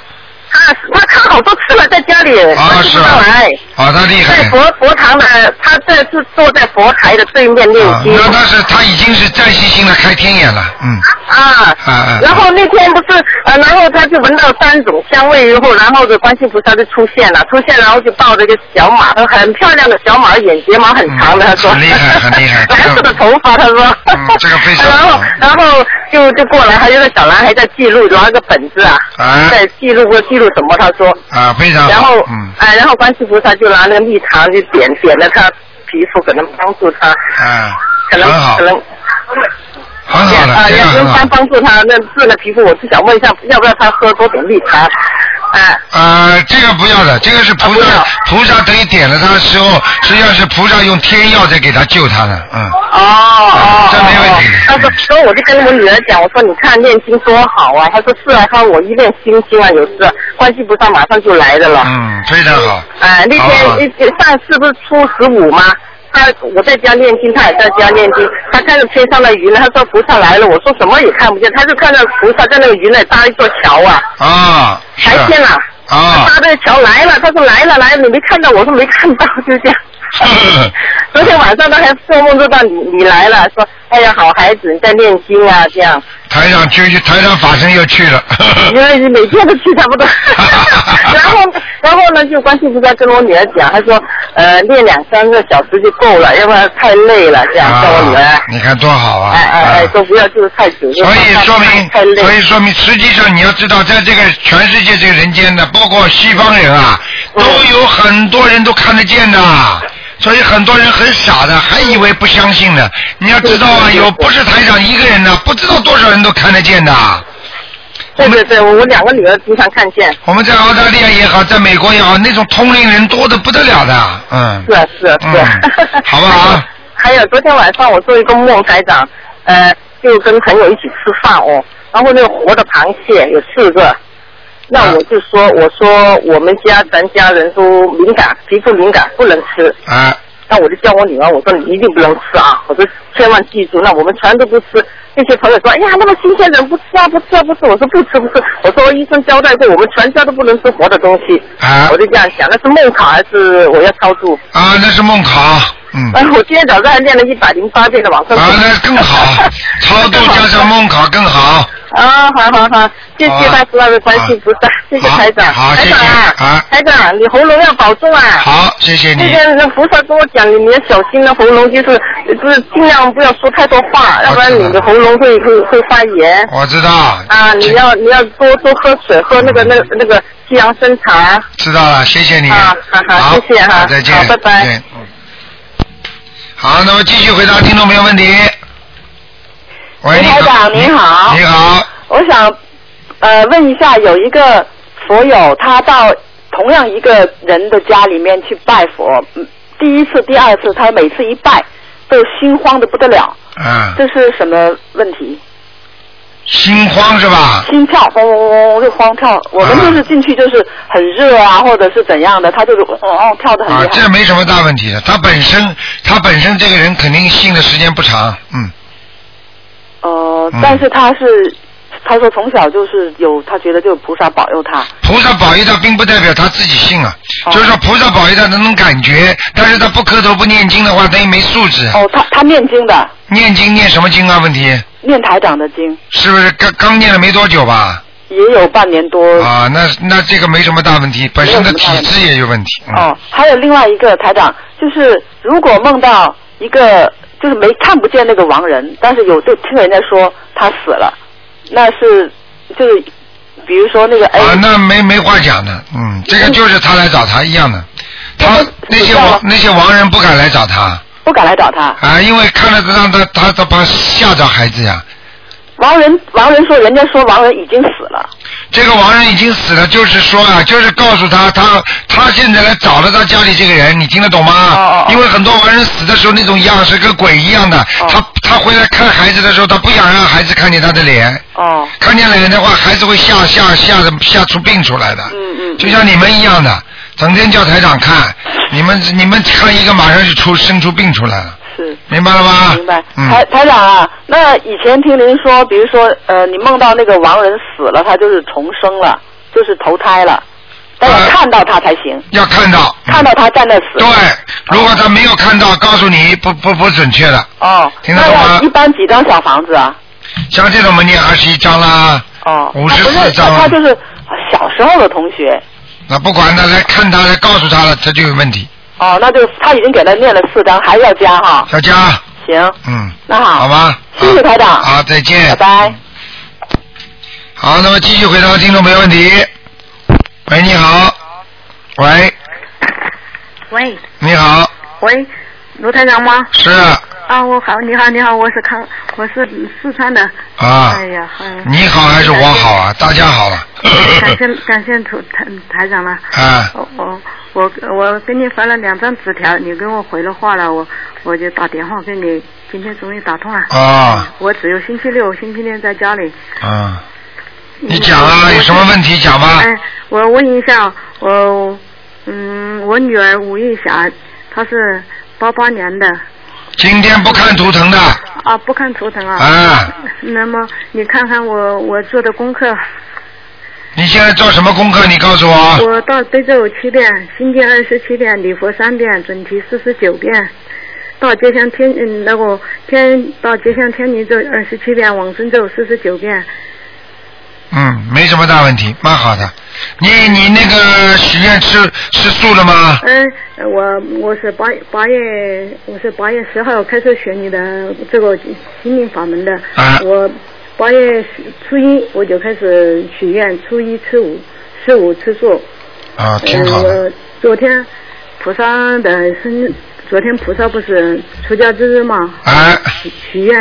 他他看好多次了，在家里。啊，是啊。来。啊，她厉害。在佛佛堂的，他这是坐在佛台的对面念经。那但是他已经是暂时性的开天眼了，嗯。啊。然后那天不是呃，然后他就闻到三种香味以后，然后这观世菩萨就出现了，出现然后就抱着一个小马，他很漂亮的小马，眼睫毛很长的，他说。很厉害，很厉害。(laughs) 蓝色的头发，他说。嗯，这个非常 (laughs) 然后然后就就过来，还有个小男孩在记录，拿个本子啊，啊在记录过记录什么？他说。啊，非常好。然后，嗯。哎，然后观世菩萨就拿那个蜜糖就点点了他皮肤，可能帮助他，嗯，可能可能。很好的啊，这也不用样很好帮帮助他那治了皮肤，我是想问一下，要不要他喝多点蜜糖？哎，呃，这个不要的，这个是菩萨，菩萨等于点了他的时候，实际上是菩萨用天药在给他救他的，嗯。哦哦。这没问题。他说，所以我就跟我女儿讲，我说你看念经多好啊。他说是啊，他说我一念心经啊，有事，观世菩萨马上就来的了。嗯，非常好。哎，那天那上次不是初十五吗？他我在家念经，他也在家念经。他看着天上的云，他说菩萨来了。我说什么也看不见，他就看到菩萨在那个云里搭一座桥啊，啊，是台阶了。啊搭这个桥来了，他说来了来了，你没看到？我说没看到，就这样。(laughs) 昨天晚上他还做梦做到你你来了，说哎呀好孩子你在念经啊这样。台长去，台上法身又去了。(laughs) 因为每天都去差不多。(laughs) 然后呢，就观世菩萨跟我女儿讲，他说呃练两三个小时就够了，要不然太累了这样叫我女儿。啊你看多好啊！哎哎哎，都不要就是太久。所以说明。所以说明，实际上你要知道，在这个全世界这个人间的，包括西方人啊，嗯都有很多人都看得见的。所以很多人很傻的，还以为不相信呢。你要知道啊，有不是台长一个人的，不知道多少人都看得见的。对对对，我两个女儿经常看见。我们在澳大利亚也好，在美国也好，那种通灵人多的不得了的，嗯。是啊是啊 (laughs) 是啊。好不好？还有昨天晚上我做一个梦，台长，呃，就跟朋友一起吃饭哦，然后那个活的螃蟹有四个，那我就说，我说我们家咱家人都敏感，皮肤敏感，不能吃。啊。那我就叫我女儿，我说你一定不能吃啊！我说千万记住，那我们全都不吃。那些朋友说，哎呀，那么新鲜人不吃啊，不吃啊，不吃。我说不吃不吃。我说医生交代过，我们全家都不能吃活的东西。啊。我就这样想，那是梦卡还是我要超度？啊，那是梦考，嗯。(laughs) 哎，我今天早上还练了一百零八遍的往生咒。啊，那更好，(laughs) 超度加上梦考更好。啊，好好好，谢谢大慈大悲观世音菩萨，谢谢台长。好，谢谢台长啊，啊。台长，你喉咙要保重啊。好，谢谢你那。个那菩萨跟我讲，你你要小心了，喉咙就是就是尽量不要说太多话，要不然你的喉咙会会会发炎。我知道，啊，你要你要多多喝水，喝那个那个那个西洋参茶。知道了，谢谢你。啊，好好，谢谢哈，好再见，好，拜拜。好，那么继续回答听众朋友问题。喂，台长您好。你好，我想呃问一下，有一个佛友他到同样一个人的家里面去拜佛，嗯第一次、第二次，他每次一拜都心慌的不得了，嗯，这是什么问题？心慌是吧？心跳嗡嗡嗡嗡就慌跳，我们就是进去就是很热啊，或者是怎样的，他就是嗡嗡跳的很啊厉，害。这没什么大问题的。他本身，他本身这个人肯定信的时间不长，嗯，呃嗯，但是他是他说从小就是有，他觉得就有菩萨保佑他。菩萨保佑他，并不代表他自己信啊，哦就是说菩萨保佑他那种感觉，但是他不磕头不念经的话，等于没素质。哦，他他念经的，念经念什么经啊？问题念台长的经。是不是刚刚念了没多久吧？也有半年多。啊，那那这个没什么大问题，本身的体质也有问题。嗯。哦，还有另外一个台长，就是如果梦到一个就是没看不见那个亡人，但是有就听人家说他死了，那是就是比如说那个 A，、啊，那没没话讲的，嗯，这个就是他来找他一样的，他那些亡那些亡人不敢来找他不敢来找他。啊，因为看了让他他他怕吓着孩子呀。王仁，王仁说，人家说王仁已经死了。这个王仁已经死了，就是说啊，就是告诉他，他他现在来找了他家里这个人，你听得懂吗？哦因为很多王仁死的时候那种样是跟鬼一样的，哦他他回来看孩子的时候，他不想让孩子看见他的脸，哦，看见脸的话，孩子会吓吓吓的吓出病出来的。嗯嗯。就像你们一样的，整天叫台长看，你们你们看一个马上就出生出病出来了。是。明白了吗？明白。嗯台台长啊，那以前听您说，比如说呃，你梦到那个亡人死了，他就是重生了，就是投胎了，但要看到他才行。要看到。看到他在那死。对，如果他没有看到，告诉你不不不准确的。哦，听得懂吗那要一般几张小房子啊？像这种我们念二十一张啦，哦，五十他不是四章他他就是小时候的同学。那不管他来看他来告诉他了，他就有问题，哦，那就他已经给他念了四张，还要加哈。要加。行，嗯，那好。好吧。谢谢台长。好，再见。拜拜。好，那么继续回答听众朋友问题。喂，你好。喂，喂你好，喂，卢台长吗？是啊，我好，你好，你好，我是康，我是四川的。啊哎呀，嗯。你好还是我好啊？大家好了。感谢 (laughs) 感谢台台台长了。啊，我我我我给你发了两张纸条，你给我回了话了，我我就打电话给你，今天终于打通了。啊我只有星期六、星期天在家里。啊，你讲啊，有什么问题讲吧？哎，我问一下，我嗯，我女儿吴玉霞，她是八八年的。今天不看图腾的。啊，不看图腾啊。啊。那么你看看我我做的功课，你现在做什么功课？你告诉我。我到悲咒七遍，心经二十七遍，礼佛三遍，准提四十九遍。到吉祥天嗯那个天到吉祥天女咒二十七遍，往生咒四十九遍。嗯，没什么大问题，蛮好的。你你那个许愿吃吃素了吗？嗯，我我是八八月我是八月十号开始学你的这个心灵法门的。啊我八月初一我就开始许愿，初一、初五、十五吃素。啊，挺好的。呃，昨天菩萨的生日，昨天菩萨不是出家之日嘛？哎。许许愿，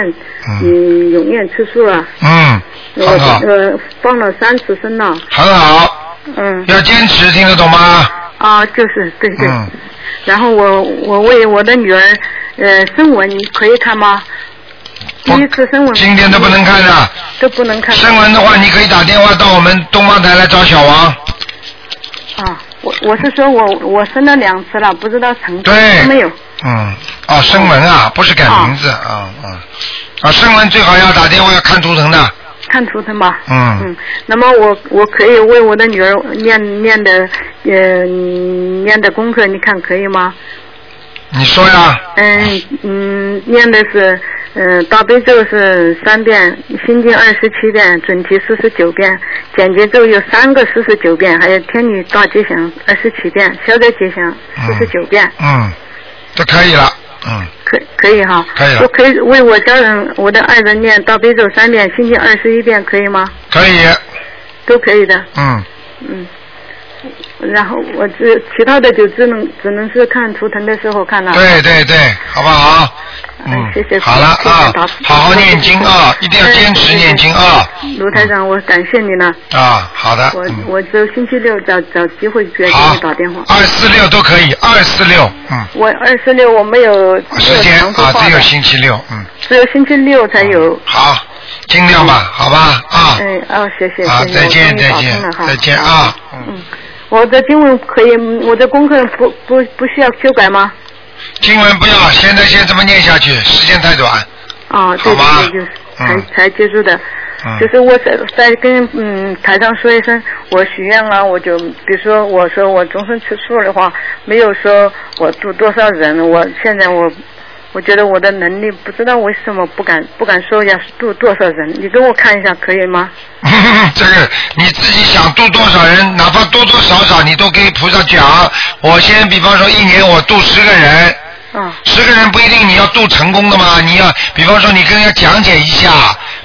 嗯，永远吃素了。嗯，我很好，呃放了三次生了。很好，嗯。要坚持，听得懂吗？啊，就是对对。嗯，然后我我为我的女儿呃生文可以看吗？第一次生文。今天都不能看的。都不能看。生文的话，你可以打电话到我们东方台来找小王。啊，我我是说我我生了两次了，不知道成对没有。嗯，哦，生门啊，不是改名字啊啊啊，声纹最好要打电话要看图腾的。看图腾吧。嗯嗯，那么我我可以为我的女儿念念的呃念的功课，你看可以吗？你说呀。嗯嗯，念的是呃大悲咒是三遍，心经二十七遍，准提四十九遍，简洁咒有三个四十九遍，还有天女大吉祥二十七遍，消灾吉祥四十九遍。嗯，就可以了。嗯。可可以哈。可以了我可以为我家人、我的爱人念大悲咒三遍，心经二十一遍，可以吗？可以，都可以的。嗯，嗯。然后我只其他的就只能只能是看图腾的时候看了。对对对，好不好？嗯，谢谢。好了啊，好好念经啊，一定要坚持念经啊。卢台长，我感谢你了。啊，好的。我我只有星期六找找机会给给你打电话。二四六都可以，二四六，嗯。我二四六我没有时间啊，只有星期六，嗯。只有星期六才有。好，尽量吧，好吧啊。哎哦，谢谢。好，再见再见再见啊。嗯。我的经文可以，我的功课不不不需要修改吗？经文不要，现在先这么念下去，时间太短。啊，对对对，就是才才结束的。就是我在在跟嗯台上说一声，我许愿了，我就比如说我说我终身吃素的话，没有说我度多少人，我现在我我觉得我的能力不知道为什么不敢不敢说要度多少人，你给我看一下可以吗？(laughs) 这个你自己想度多少人，哪怕多多少少，你都给菩萨讲。我先比方说一年我度十个人，嗯，十个人不一定你要度成功的嘛，你要比方说你跟人家讲解一下，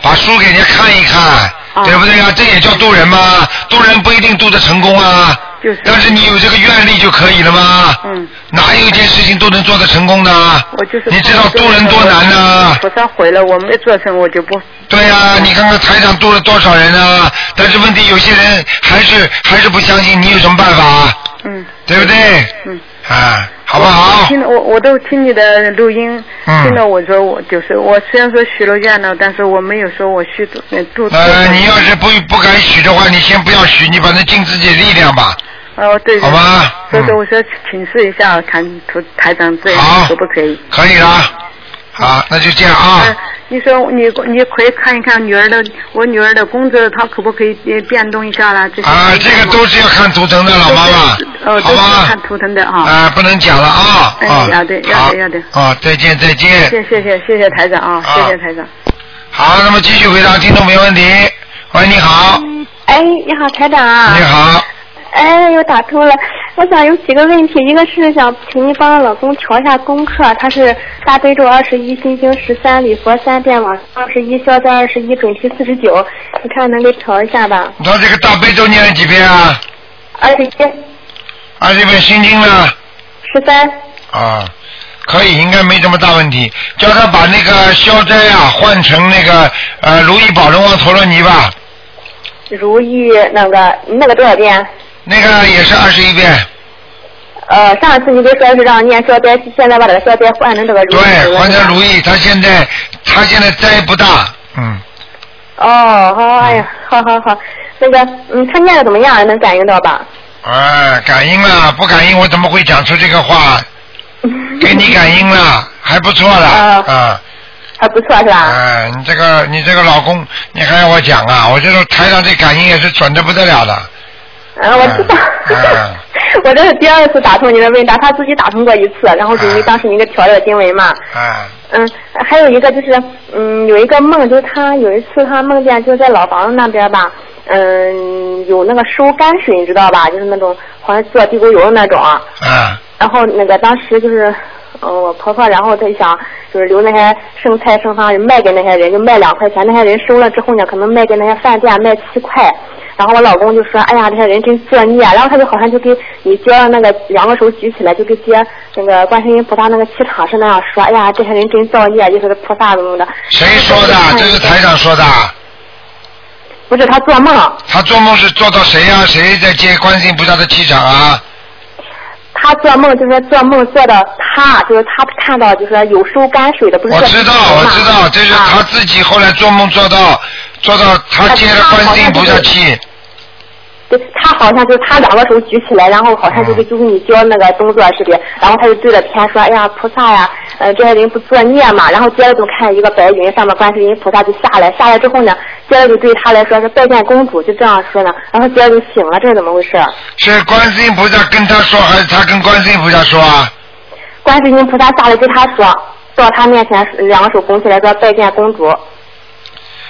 把书给人家看一看，对不对啊？这也叫渡人吗？渡人不一定渡得成功啊，就是，但是你有这个愿力就可以了吗？嗯，哪有一件事情都能做得成功的？我就是你知道渡人多难呢？菩萨毁了，我没做成，我就不。对呀、你看看台上渡了多少人啊！但是问题有些人还是还是不相信，你有什么办法？嗯，对不对？嗯，啊，好不好我？听我我都听你的录音，嗯听了我说我就是我虽然说许了愿了，但是我没有说我许度。呃，你要是不不敢许的话，你先不要许，你反正尽自己力量吧。哦，对。好吧所以说我说请示一下，看图台长这样可不可以？可以啦，好，那就这样啊。呃你说你你可以看一看女儿的，我女儿的工作，她可不可以呃变动一下啦？这些啊，这个都是要看图腾的，老妈妈。哦，都是好吧看图腾的啊。啊，不能讲了啊。哎啊，要的要好的要的。啊，再见再见。谢谢谢谢谢台长啊，谢谢台长。好，那么继续回答听众没问题。喂，你好，哎，你好，台长。你好。哎，又打通了。我想有几个问题，一个是想请您帮老公调一下功课，他是大悲咒二十一，心经十三，礼佛三遍，往二十一，消灾二十一，准提四十九，你看能给调一下吧？他这个大悲咒念了几遍啊？二十一，啊，这边心经呢？十三。啊，可以，应该没什么大问题。叫他把那个消灾啊换成那个呃如意宝龙王陀罗尼吧，如意那个那个多少遍？那个也是二十一遍。呃，上次你给说是让念消灾，现在把这个消灾换成这个如意。对，换成如意。他现在他现在灾不大，嗯，哦，好，哎呀，好好好，那个，嗯，他念的怎么样？能感应到吧？哎，感应了，不感应我怎么会讲出这个话？(laughs) 给你感应了，还不错了，啊。还不错是吧？哎，你这个你这个老公，你还要我讲啊？我这个台上这感应也是准的不得了的。嗯，我知道。嗯，(laughs) 我这是第二次打通您的问答，他自己打通过一次，然后就因为当时您给调这个经文嘛。哎，嗯，还有一个就是，嗯，有一个梦，就是他有一次他梦见就在老房子那边吧，嗯，有那个收泔水，你知道吧？就是那种好像做地沟油的那种。啊。然后那个当时就是，嗯，我婆婆，然后她就想就是留那些剩菜剩饭卖给那些人，就卖两块钱，那些人收了之后呢，可能卖给那些饭店卖七块。然后我老公就说：“哎呀，这些人真作孽。”然后他就好像就给你接了那个两个手举起来，就跟接那个观世音菩萨那个气场是那样说：“哎呀，这些人真造孽，就是菩萨怎么的。”谁说的？这是台长说的。不是他做梦。他做梦是做到谁呀、谁在接观世音菩萨的气场啊？他做梦就是做梦做到他，就是他看到就是有收泔水的，不是我知道，我知道，这是他自己后来做梦做到，做到他接了观世音菩萨气。对他好像就是他两个手举起来，然后好像就是就跟你教那个动作似的，然后他就对着天说：“哎呀，菩萨呀，呃，这些人不作孽嘛。”然后接着就看一个白云，上面观世音菩萨就下来，下来之后呢，接着就对他来说是拜见公主，就这样说呢，然后接着就醒了，这是怎么回事？是观世音菩萨跟他说，还是他跟观世音菩萨说啊？观世音菩萨下来对他说，到他面前两个手拱起来说拜见公主。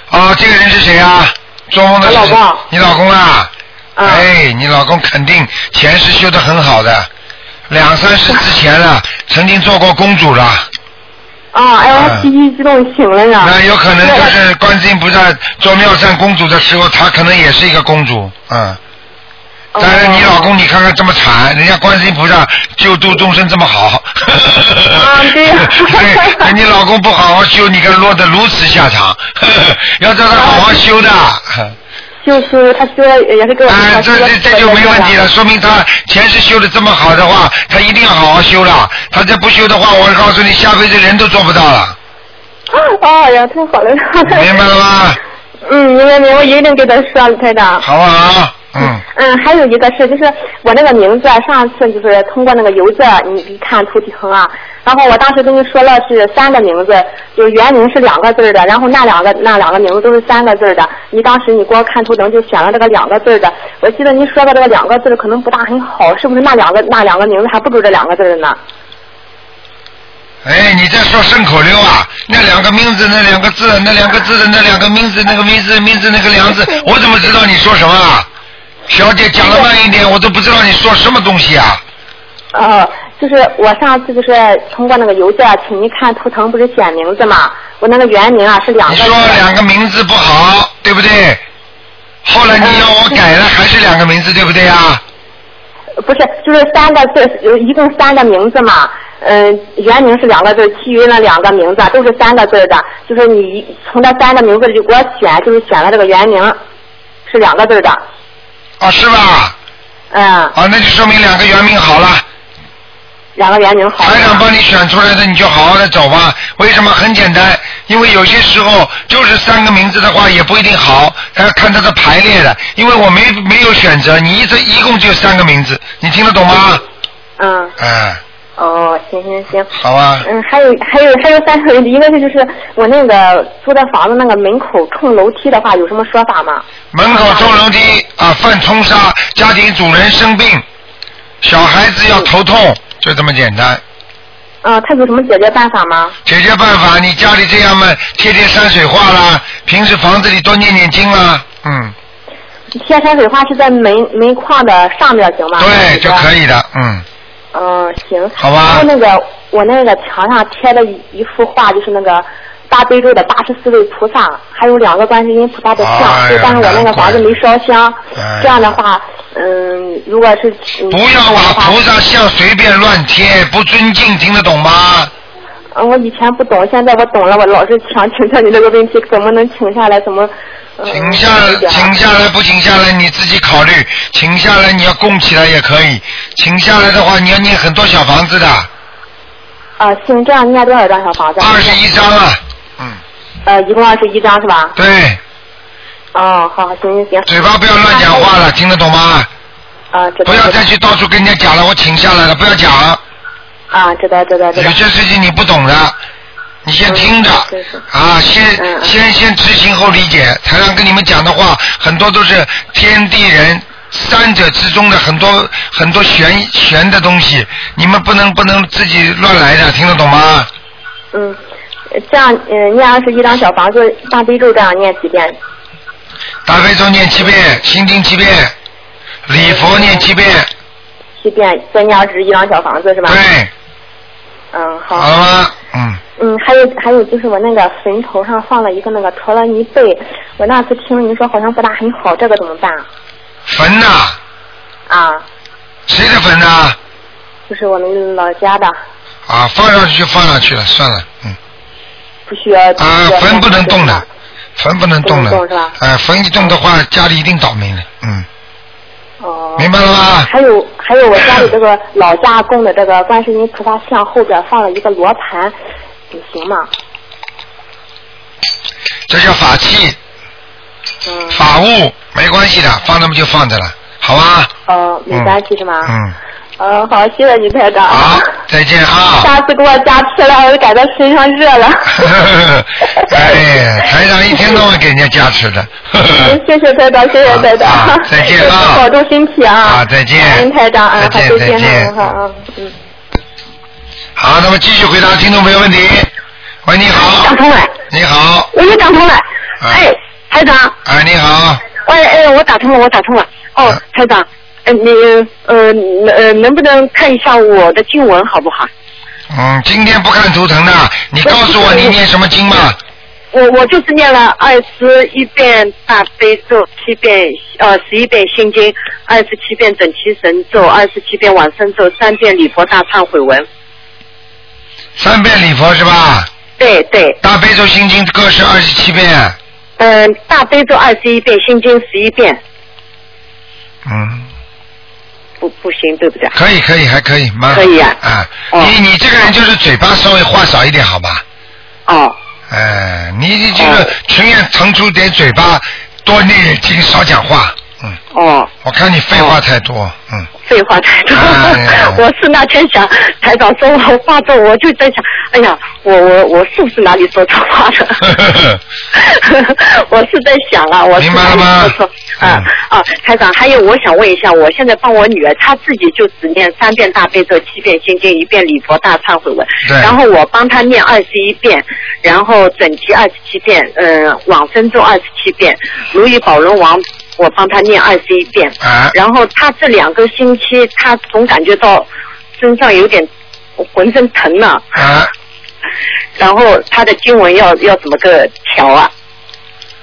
哦，这个人是谁啊？做梦的是我老公你老公啊？嗯哎，你老公肯定前世修的很好的，两三世之前了，曾经做过公主了。啊，哎呦，我脾气激动醒了呢。那有可能就是观世音菩萨做妙善公主的时候，她可能也是一个公主，嗯。但是你老公，你看看这么惨，人家观世音菩萨救度众生这么好。啊，对呀。对，你老公不好好修，你看落得如此下场。(laughs) 要叫他好好修的。就是他修了也是给我哎，这这这就没问题了，说明他前世修的这么好的话，他一定要好好修了。他再不修的话，我告诉你，下辈子人都做不到了。哦呀，太好了。明白了吗？(laughs) 嗯，明白明白，我一定给他说了，台长。好不好？嗯。嗯，还有一个是就是我那个名字，上次就是通过那个邮件，你你看图腾啊，然后我当时跟你说了是三个名字，就原名是两个字的，然后那两个那两个名字都是三个字的。你当时你给我看图腾就选了这个两个字的，我记得你说的这个两个字可能不大很好，是不是那两个那两个名字还不如这两个字的呢？哎，你在说顺口溜啊？那两个名字，那两个字，那两个字的那两个名字，那个名字名字那个两字，我怎么知道你说什么啊？小姐讲的慢一点，我都不知道你说什么东西啊！哦，就是我上次就是通过那个邮件，请你看图腾，不是选名字嘛？我那个原名啊是两个。你说两个名字不好，对不对？后来你要我改了，还是两个名字，对不对啊？不是，就是三个字，有一共三个名字嘛。嗯，原名是两个字，其余那两个名字都是三个字的。就是你从这三个名字里给我选，就是选了这个原名，是两个字的。啊，是吧？嗯。啊，那就说明两个原名好了。两个原名好。台长帮你选出来的，你就好好的走吧。为什么？很简单，因为有些时候就是三个名字的话也不一定好，还要看它的排列的。因为我没没有选择，你一直一共就三个名字，你听得懂吗？嗯。哎。哦，行行行。好啊。嗯，还有还有还有三个问题，一个是就是我那个租的房子那个门口冲楼梯的话，有什么说法吗？门口冲楼梯啊，犯冲杀，家庭主人生病，小孩子要头痛，就这么简单。嗯，他有什么解决办法吗？解决办法，你家里这样嘛，贴贴山水画啦，平时房子里多念念经啦，嗯。贴山水画是在门门框的上面行吗？对，就可以的，嗯。嗯，行。好吧。然后那个我那个墙上贴了一一幅画，就是那个大悲咒的八十四位菩萨，还有两个观世音菩萨的像，但是我那个房子没烧香。这样的话，嗯，如果是不要把菩萨像随便乱贴，不尊敬，听得懂吗？嗯，我以前不懂，现在我懂了。我老是想 (laughs) 请教你这个问题，怎么能请下来？怎么？请下停，下来不停下来你自己考虑。停下来你要供起来也可以，停下来的话你要念很多小房子的。啊，行，这样念多少张小房子？二十一张啊，嗯。呃，一共二十一张是吧？对。哦，好，行行行。嘴巴不要乱讲话了，听得懂吗？啊。不要再去到处跟人家讲了，我停下来了，不要讲。啊，知道知道知道。有些事情你不懂的。你先听着啊，先先先执行后理解。台上跟你们讲的话，很多都是天地人三者之中的很多很多玄玄的东西，你们不能不能自己乱来的，听得懂吗？嗯，这样嗯，念二十一张小房子，大悲咒这样念几遍？大悲咒念七遍，心经七遍，礼佛念七遍。七遍，再念二十一张小房子是吧？对。嗯，好。好了吗？还有还有就是我那个坟头上放了一个那个陀罗尼被，我那次听您说好像不大很好，这个怎么办？坟呐？啊。谁的坟呐？就是我们老家的。啊，放上去就放上去了，算了，嗯。不需要。啊，坟不能动的，坟不能动的。动是吧？哎，坟一动的话，家里一定倒霉的，嗯。哦。明白了吗？还有还有，我家里这个老家供的这个观世音菩萨像后边放了一个罗盘。行吗？这叫法器，嗯，法物没关系的，放那么就放着了，好吧？哦，没关系是吗？嗯。嗯，好，谢谢你台长。好，再见啊。(laughs) 下次给我加持了，我就感到身上热了。(laughs) 哎，台长一天到晚给人家加持的。谢谢台长，(laughs) 谢谢台长。再见啊！保重身体啊！啊，再见。台长啊，再见，再见，好啊，嗯。好，那么继续回答听众朋友问题。喂，你好。打通了。你好。我又打通了。哎，台长。哎，你好。喂，哎，我打通了，我打通了。哦，台长，呃，你呃呃能不能看一下我的经文好不好？嗯，今天不看图腾的，你告诉我你念什么经吧。我我就是念了二十一遍大悲咒，七遍呃十一遍心经，二十七遍准提神咒，二十七遍往生咒，三遍礼佛大忏悔文。三遍礼佛是吧？对对。大悲咒心经各是二十七遍。嗯，大悲咒二十一遍，心经十一遍。嗯。不不行，对不对？可以可以还可以，蛮可以啊啊，你你这个人就是嘴巴稍微话少一点，好吧？哦。哎，你你这个情愿腾出点嘴巴，多念点经，少讲话。嗯。哦。我看你废话太多，嗯。废话太多，哎 (laughs) 我是那天想台长说我话多，我就在想，哎呀，我我我是不是哪里说错话了？(laughs) 我是在想啊，我是哪里说错？啊啊，台长，还有我想问一下，我现在帮我女儿，她自己就只念三遍大悲咒，七遍心经，一遍礼佛大忏悔文，然后我帮她念二十一遍，然后整集二十七遍，呃，往生咒二十七遍，如意宝轮王我帮他念二十一遍，啊然后他这两个星期，他总感觉到身上有点浑身疼了，啊，然后他的经文要要怎么个调啊？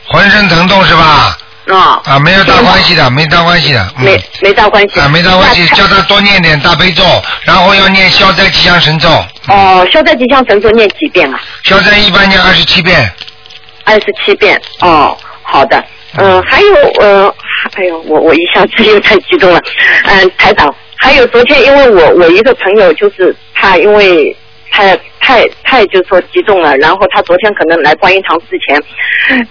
浑身疼痛是吧？啊啊，没有大关系的，没大关系的。嗯、没没大关系啊，没大关系，叫他多念点大悲咒，然后要念消灾吉祥神咒。哦，消灾吉祥神咒念几遍啊？消灾一般念二十七遍。二十七遍。哦，好的。嗯、还有呃，哎呦，我我一下子又太激动了。嗯、台长，还有昨天因为我我一个朋友就是他因为。太太太就说激动了，然后她昨天可能来观音堂之前，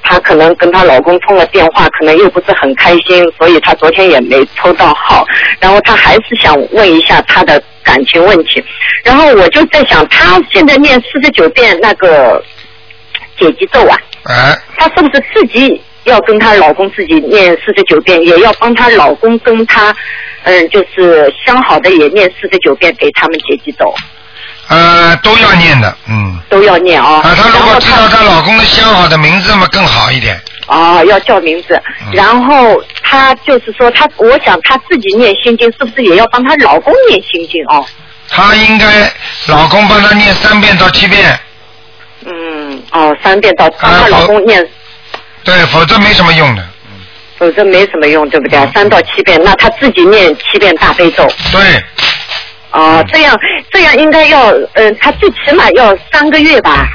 她可能跟她老公通了电话，可能又不是很开心，所以她昨天也没抽到号，然后她还是想问一下她的感情问题，然后我就在想，她现在念四十九遍那个解结咒啊，哎，她是不是自己要跟她老公自己念四十九遍，也要帮她老公跟她，嗯，就是相好的也念四十九遍给他们解结咒。呃，都要念的，嗯。都要念啊。啊，她如果知道她老公的相好的名字，嘛更好一点。哦，要叫名字，嗯然后她就是说，她我想她自己念心经，是不是也要帮她老公念心经哦？她应该老公帮她念三遍到七遍，嗯，哦，三遍到帮她老公念，对，否则没什么用的。否则没什么用，对不对？嗯三到七遍，那他自己念七遍大悲咒。对。哦，这样这样应该要，嗯、他最起码要三个月吧？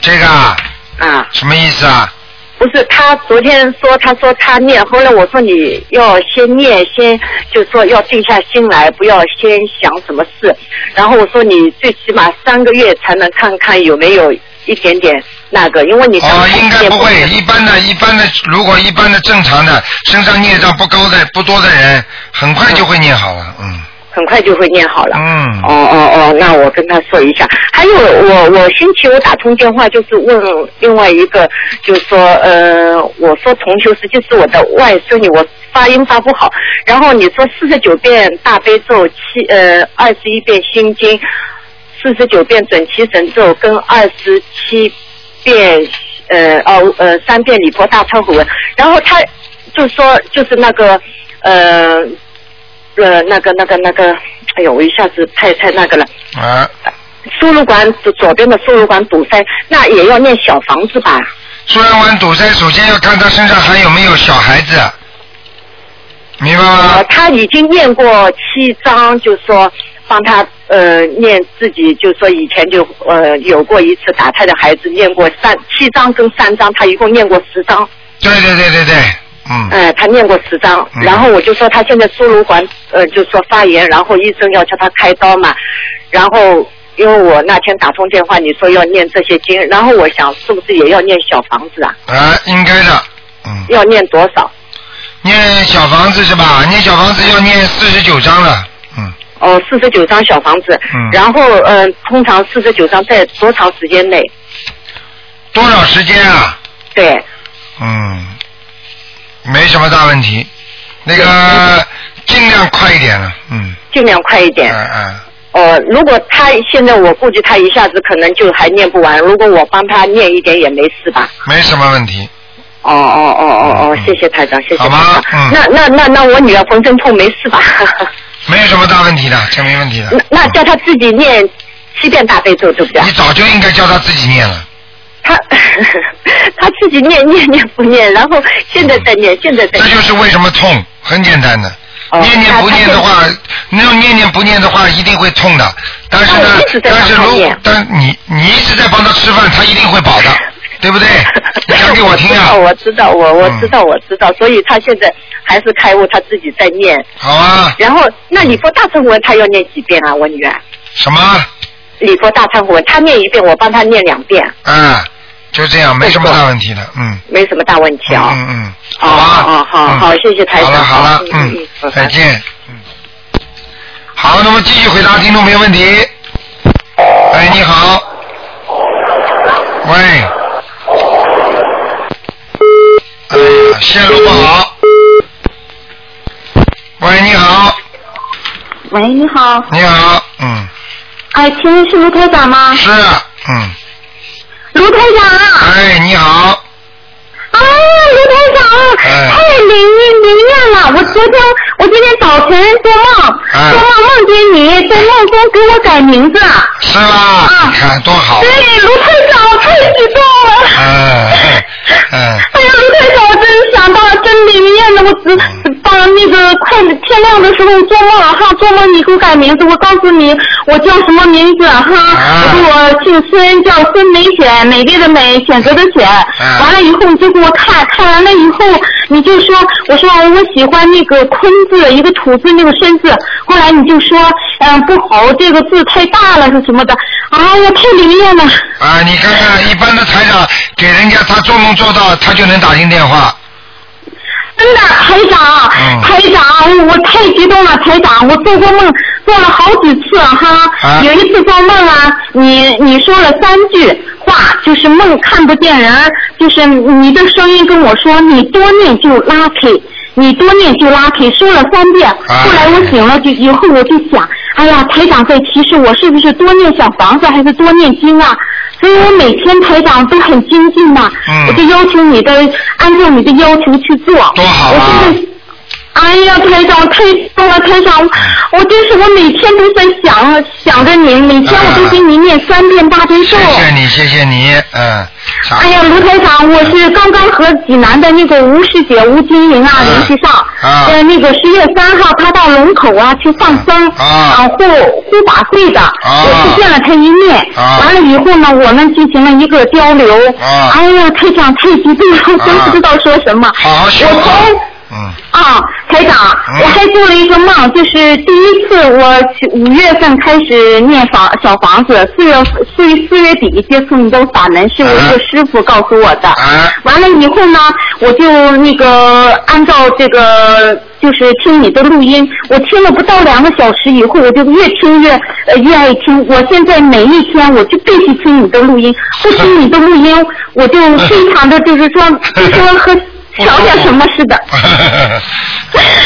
这个啊，啊，什么意思啊？不是，他昨天说，他说他念，后来我说你要先念，先就说要定下心来，不要先想什么事。然后我说你最起码三个月才能看看有没有一点点那个，因为你刚哦，应该不会。一般的、一般的，如果一般的正常的，身上孽障不高的、不多的人，很快就会念好了。嗯。很快就会念好了。嗯。哦哦哦，那我跟他说一下。还有我我星期五打通电话就是问另外一个，就是说呃，我说同修实际是我的外孙女，我发音发不好。然后你说四十九遍大悲咒，七呃二十一遍心经，四十九遍准提神咒跟二十七遍呃哦呃三遍礼佛大忏悔文。然后他就说就是那个呃。呃，那个、那个、那个，哎呦，我一下子太太那个了。啊。输入管左左边的输入管堵塞，那也要念小房子吧？输入管堵塞，首先要看他身上还有没有小孩子，明白吗？呃，他已经念过七章，就说帮他呃念自己，就说以前就呃有过一次打胎的孩子念过三七章跟三章，他一共念过十章。对对对对对，嗯。呃，他念过十章，然后我就说他现在输入管呃就说发炎，然后医生要叫他开刀嘛，然后因为我那天打通电话，你说要念这些经，然后我想是不是也要念小房子啊？啊，应该的。嗯要念多少？念小房子是吧？念小房子要念四十九章了。哦，四十九张小房子，嗯然后嗯、呃通常四十九张在多长时间内？多少时间啊？对，嗯，没什么大问题。那个尽量快一点了，嗯。尽量快一点。嗯嗯。呃，如果他现在我估计他一下子可能就还念不完，如果我帮他念一点也没事吧？没什么问题。哦哦哦哦哦，谢谢台长，谢谢台长。好吗嗯那那那那我女儿浑身痛没事吧？(laughs) 没有什么大问题的，这没问题的。那那叫他自己念七遍大悲咒，对不对？你早就应该叫他自己念了。他 (laughs) 他自己念念念不念，然后现在在念，现在在这。就是为什么痛，很简单的。哦念念不念的话，那种念念不念的话，一定会痛的。但是呢，但是如果但你你一直在帮他吃饭，他一定会饱的，对不对？(laughs) 你讲给我听啊！我知道，我我知道，我知道，所以他现在还是开悟，他自己在念。好啊。然后，那礼佛大忏悔文他要念几遍啊？我女儿。什么？礼佛大忏悔文，他念一遍，我帮他念两遍，嗯，就这样，没什么大问题的，嗯。没什么大问题啊。嗯嗯。哦哦，好好，谢谢台长。好了好了，嗯嗯，再见。嗯。好，那么继续回答听众朋友问题。哎，你好。喂。哎呀，线路不好。喂，你好。喂，你好。你好，嗯，哎，请问是卢台长吗？是，嗯，卢台长。哎，你好。啊，卢台长，哎太灵验灵验了！我昨天我今天早晨做梦，哎做梦梦见你在梦中给我改名字。是吧？你看多好。对，卢台长太激动了。嗯嗯。哎呀，卢台长，我真想到了，真灵验了！我只到那个快天亮的时候做梦哈，做梦你给我改名字，我告诉你我叫什么名字哈，我姓孙，叫孙美选，美丽的美，选择的选。完了以后你就给我看看完了以后，你就说我说我喜欢那个坤字，一个土字那个申字，后来你就说嗯不好，这个字太大了是什么的，啊，我太灵验了。啊，你看看，一般的台长给人家他做梦做到，他就能打进电话。真的，台长，嗯台长，我太激动了，台长，我做过梦，做了好几次哈。啊有一次做梦啊，你你说了三句话，就是梦看不见人，就是你的声音跟我说，你多念就 lucky，。你多念就 lucky，，说了三遍。啊后来我醒了，就以后我就想，哎呀，台长在提示我是不是多念小房子，还是多念经啊？所以我每天台长都很精进呐、嗯我就要求你的，按照你的要求去做。多好啊我现在哎呀，台长太棒了，台长，我真是我每天都在想想着您，每天我都给您念三遍大悲咒。谢谢你，谢谢你，嗯。哎呀，卢台长，我是刚刚和济南的那个吴师姐吴金莹啊联系上，啊呃，那个十月三号她到龙口啊去放生，啊护护法会的，我去见了她一面，啊完了以后呢，我们进行了一个交流，啊哎呀，台长太激动了，我真不知道说什么，好好修我从。嗯。啊，台长，我还做了一个梦，就是第一次我五月份开始念房小房子，四月四月四月底接触你的法门，是我一个师傅告诉我的。完了以后呢，我就那个按照这个就是听你的录音，我听了不到两个小时以后，我就越听越呃越爱听。我现在每一天我就必须听你的录音，不听你的录音，我就非常的就是说，就说和瞧点什么似的。(laughs)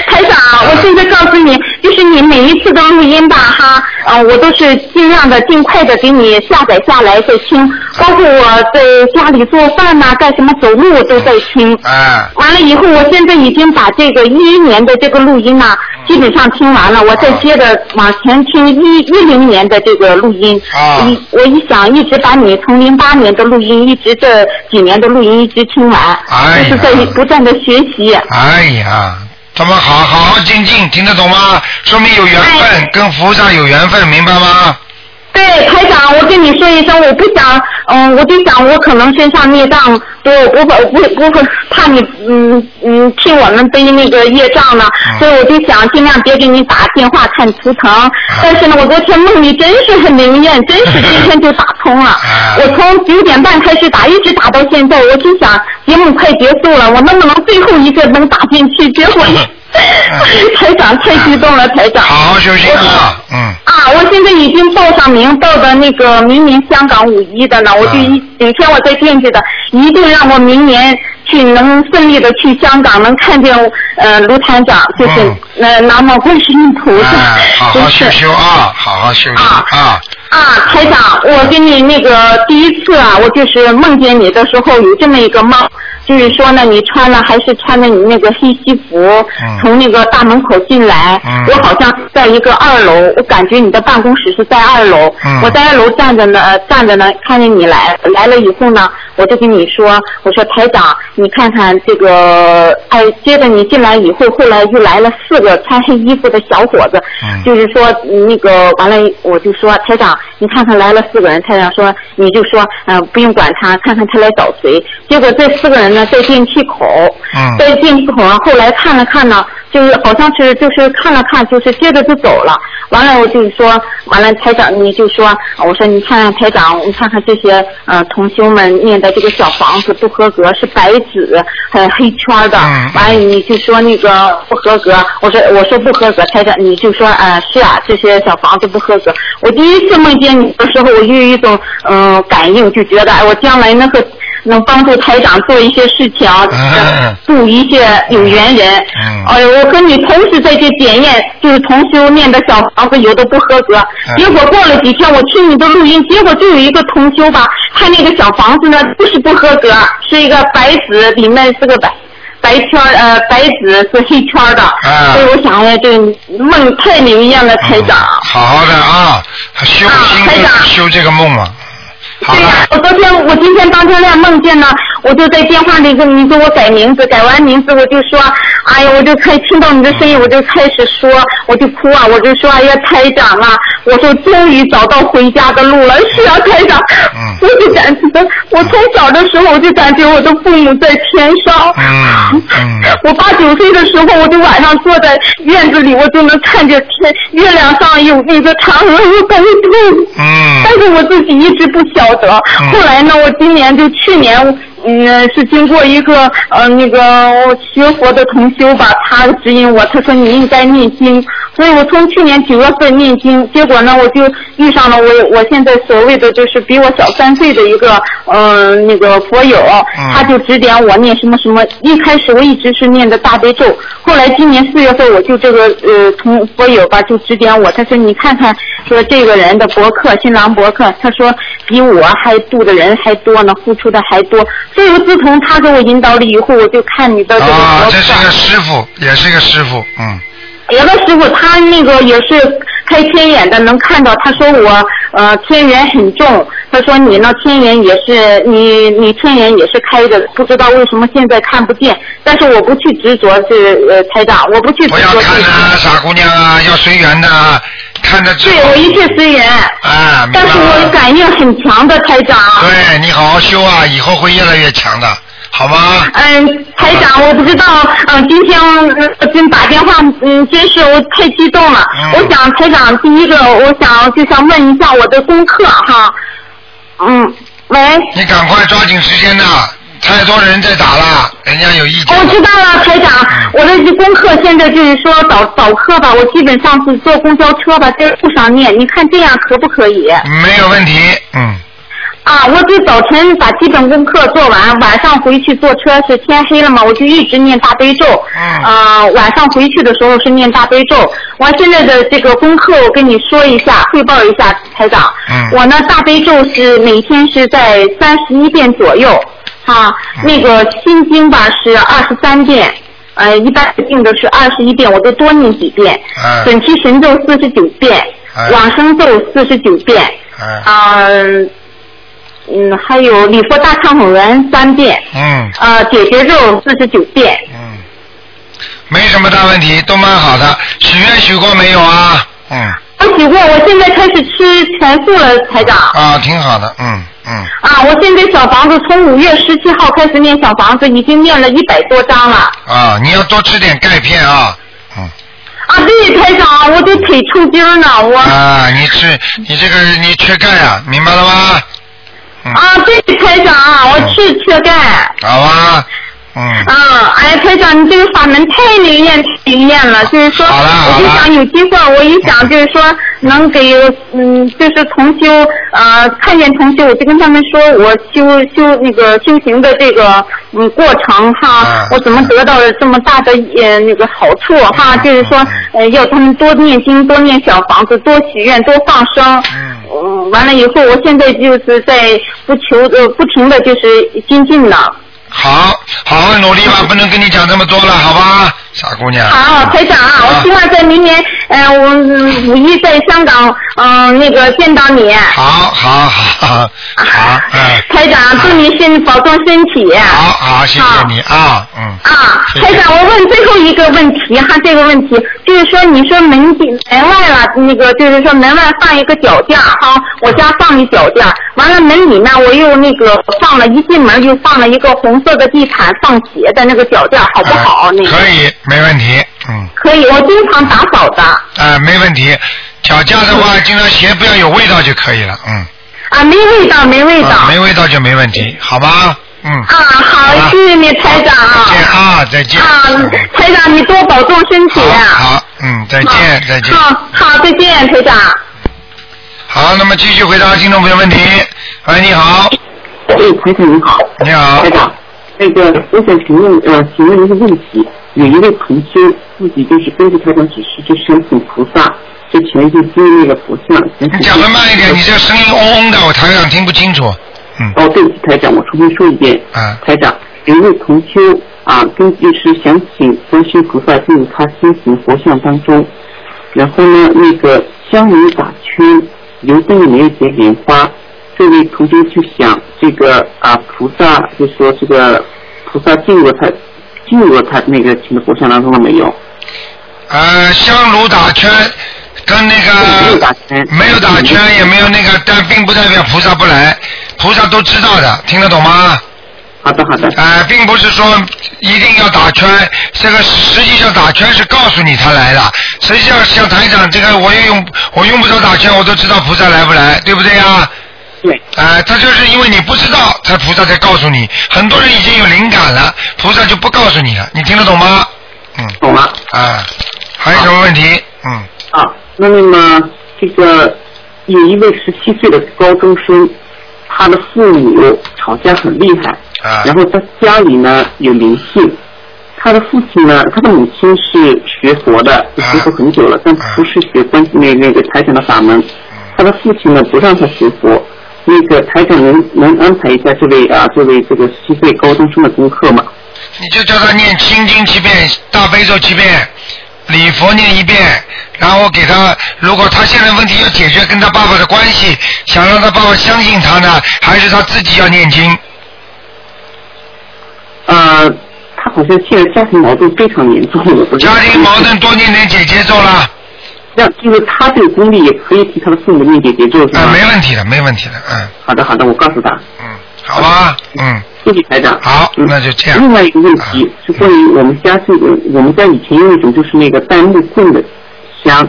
台长，我现在告诉你，就是你每一次的录音吧，哈，呃，我都是尽量的、尽快的给你下载下来再听，包括我在家里做饭呐、干什么走路我都在听。啊。完了以后，我现在已经把这个一一年的这个录音呐、基本上听完了，我再接着往前听一一零年的这个录音。啊一我一想，一直把你从零八年的录音，一直这几年的录音一直听完，哎就是在不断的学习。哎呀，他们好好好精进，听得懂吗？说明有缘分，跟菩萨有缘分，明白吗？对，台长，我跟你说一声，我不想，嗯，我就想我可能身上孽障多，我不不不会怕你，嗯嗯，替我们背那个业障呢，所以我就想尽量别给你打电话看图腾。但是呢，我昨天梦里真是很灵验，真是今天就打通了。我从九点半开始打，一直打到现在，我就想节目快结束了，我能不能最后一个能打进去？结果。(laughs) (laughs) 台长太激动了，台长。好好休息啊，嗯。啊，我现在已经报上名，报的那个明年香港五一的了，我就一每天我在惦记着，一定让我明年去能顺利的去香港，能看见呃卢团长，就是、那南无观世音菩萨，哎，好好真修修啊，好好休息啊。啊，台长，我跟你那个第一次啊，我就是梦见你的时候有这么一个梦，就是说呢，你穿了还是穿着你那个黑西服，嗯从那个大门口进来，我好像在一个二楼，我感觉你的办公室是在二楼，嗯我在二楼站着呢，呃站着呢，看见你来来了以后呢，我就跟你说，我说台长，你看看这个，哎，接着你进来以后，后来又来了四个穿黑衣服的小伙子，就是说嗯那个完了，我就说台长，你看看来了四个人，台长说你就说，嗯、不用管他，看看他来找谁。结果这四个人呢，在电梯口，嗯在电梯口上，后来看了看呢，就是好像是就是看了看，就是接着就走了。完了，我就说，完了台长你就说，我说你看看台长，你看看这些呃同修们念的这个小房子不合格，是白纸，还有黑圈的。完了你就说那个不合格，我说我说不合格，台长你就说啊、是啊，这些小房子不合格。我第一次梦见你的时候，我就有一种嗯、感应，就觉得哎，我将来那个能帮助台长做一些事情啊，助一些有缘人。哎呦，我跟你同时在这检验，就是同修念的小房子有的不合格，结果过了几天我听你的录音，结果就有一个同修吧，他那个小房子呢不是不合格，是一个白纸，里面是个白。白圈呃，白纸是黑圈儿的，所以我想呀，这梦太灵验了，台长。好好的啊，修心修这个梦嘛。对呀、我昨天我今天当天亮梦见了，我就在电话里跟你给我改名字，改完名字我就说，哎呀，我就开听到你的声音，我就开始说，我就哭啊，我就说，哎呀，台长啊，我说终于找到回家的路了，是啊，台长，我就感觉我从小的时候我就感觉我的父母在天上，(laughs) 我八九岁的时候我就晚上坐在院子里，我就能看见天月亮上有那个嫦娥有高度，嗯，但是我自己一直不晓得。后来呢，我今年就去年，嗯，是经过一个呃那个学佛的同修吧，他指引我，他说你应该念经，所以我从去年九月份念经，结果呢，我就遇上了我我现在所谓的就是比我小三岁的一个呃那个佛友，他就指点我念什么什么。一开始我一直是念的大悲咒，后来今年四月份我就这个呃同佛友吧就指点我，他说你看看说这个人的博客新郎博客，他说比我还度的人还多呢，付出的还多。所以我自从他给我引导了以后，我就看你的这个啊。这是个师傅，也是一个师傅，嗯，有的师傅他那个也是开天眼的，能看到。他说我呃天眼很重，他说你那天眼也是你你天眼也是开着，不知道为什么现在看不见。但是我不去执着是呃台长，我不去执着这个。啊，傻姑娘啊，要随缘的，看着对我一切随缘。啊，但是我感应很强的台长。对你好好修啊，以后会越来越强的，好吗？嗯，台长，我不知道，嗯，今天呃真打电话，嗯，真是我太激动了。我想台长，第一个，我想就想问一下我的功课哈，嗯，喂。你赶快抓紧时间呐，太多人在打了，人家有意见。我知道了，台长，我的这功课现在就是说早早课吧，我基本上是坐公交车吧，在路上念，你看这样可不可以？没有问题，嗯。啊，我就早晨把基本功课做完，晚上回去坐车是天黑了嘛，我就一直念大悲咒。嗯。啊，晚上回去的时候是念大悲咒。我现在的这个功课，我跟你说一下，汇报一下，台长。嗯。我呢，大悲咒是每天是在三十一遍左右，啊，那个心经吧是二十三遍。呃，一般定的是二十一遍，我都多念几遍。嗯准提神咒四十九遍，哎往生咒四十九遍。嗯。啊、嗯，还有礼佛大忏悔文三遍，嗯，呃，解结咒四十九遍。嗯没什么大问题，都蛮好的。许愿许过没有啊？嗯。我许过，我现在开始吃全素了，台长。啊，挺好的，嗯嗯。啊，我现在小房子从五月十七号开始念小房子，已经念了一百多张了。啊，你要多吃点钙片啊。啊，对，台长，我这腿抽筋儿呢，我。啊，你吃你这个你缺钙啊，明白了吗？啊，对，台长，我去缺钙。好啊，嗯。啊，哎，台长，你这个法门太灵验，太灵验了。就是说，我就想有机会，我一想就是说，能给嗯，就是同修，呃，看见同修，我就跟他们说我修修那个修行的这个嗯过程哈，我怎么得到了这么大的呃那个好处哈，就是说呃要他们多念经，多念小房子，多许愿，多放生。嗯，完了以后，我现在就是在不求呃不停的就是精进了。好，好好努力吧，不能跟你讲这么多了，好吧，傻姑娘。好，台长啊，我希望在明年，呃，我嗯五一在香港，嗯、那个见到你。好好好好好，嗯，台长，祝你身保重身体。好好，谢谢你啊，嗯。啊，台长，我问最后一个问题哈，这个问题就是说，你说门进门外了，那个就是说门外放一个脚垫儿哈，我家放一脚垫儿，完了门里呢，我又那个放了，一进门就放了一个红色的地毯放鞋的那个脚垫儿，好不好？那个可以，没问题，嗯，可以，我经常打扫的。啊，没问题。脚架的话，经常鞋不要有味道就可以了，嗯。啊，没味道，没味道。啊没味道就没问题，好吧？嗯。啊，好，谢谢你，台长。再见啊，再见。啊，台长，你多保重身体。好，嗯，再见，再见。好，好，再见，台长。好，那么继续回答听众朋友问题。喂，你好。哎，台长你好。你好。台长，那个我想请问呃，请问一个问题，有一位同修自己就是根据台长指示就申请菩萨，就前去经那个佛像。你讲的慢一点，你这声音嗡嗡的，我台长听不清楚。嗯哦，对不起，台长，我重新说一遍。啊。台长，有一位同修啊，根就是想请观世音菩萨进入他心形佛像当中，然后呢，那个香炉打圈，油灯里面有结莲花。这位同修就想这个啊，菩萨就说这个菩萨进入他进入他那个请的佛像当中了没有？呃，香炉打圈，跟那个没有打圈，没有打圈，也没有那个，但并不代表菩萨不来，菩萨都知道的，听得懂吗？好的，好的。呃，并不是说一定要打圈，这个实际上打圈是告诉你他来了。实际上像台长这个，我也用我用不着打圈，我都知道菩萨来不来，对不对呀？对。呃，他就是因为你不知道，才菩萨才告诉你。很多人已经有灵感了，菩萨就不告诉你了，你听得懂吗？嗯。懂了。啊，还有什么问题？嗯。啊，那么这个有一位十七岁的高中生，他的父母吵架很厉害，啊然后他家里呢有灵性，他的父亲呢，他的母亲是学佛的，学佛很久了，但不是学关那那个财神的法门，他的父亲呢不让他学佛。那个台长能能安排一下这位啊这位这个十七岁高中生的功课吗？你就叫他念心经七遍，大悲咒七遍，礼佛念一遍，然后给他，如果他现在问题要解决跟他爸爸的关系，想让他爸爸相信他呢，还是他自己要念经？呃，他好像现在家庭矛盾非常严重，家庭矛盾多念点姐姐咒了。那就是他这个功力也可以替他的父母念姐姐咒是吧？啊，没问题的，没问题的，嗯。好的好的，我告诉他。嗯好吧，嗯。谢谢台长。好，那就这样。另外一个问题是关于我们家这个，我们家以前用一种就是那个带木棍的香，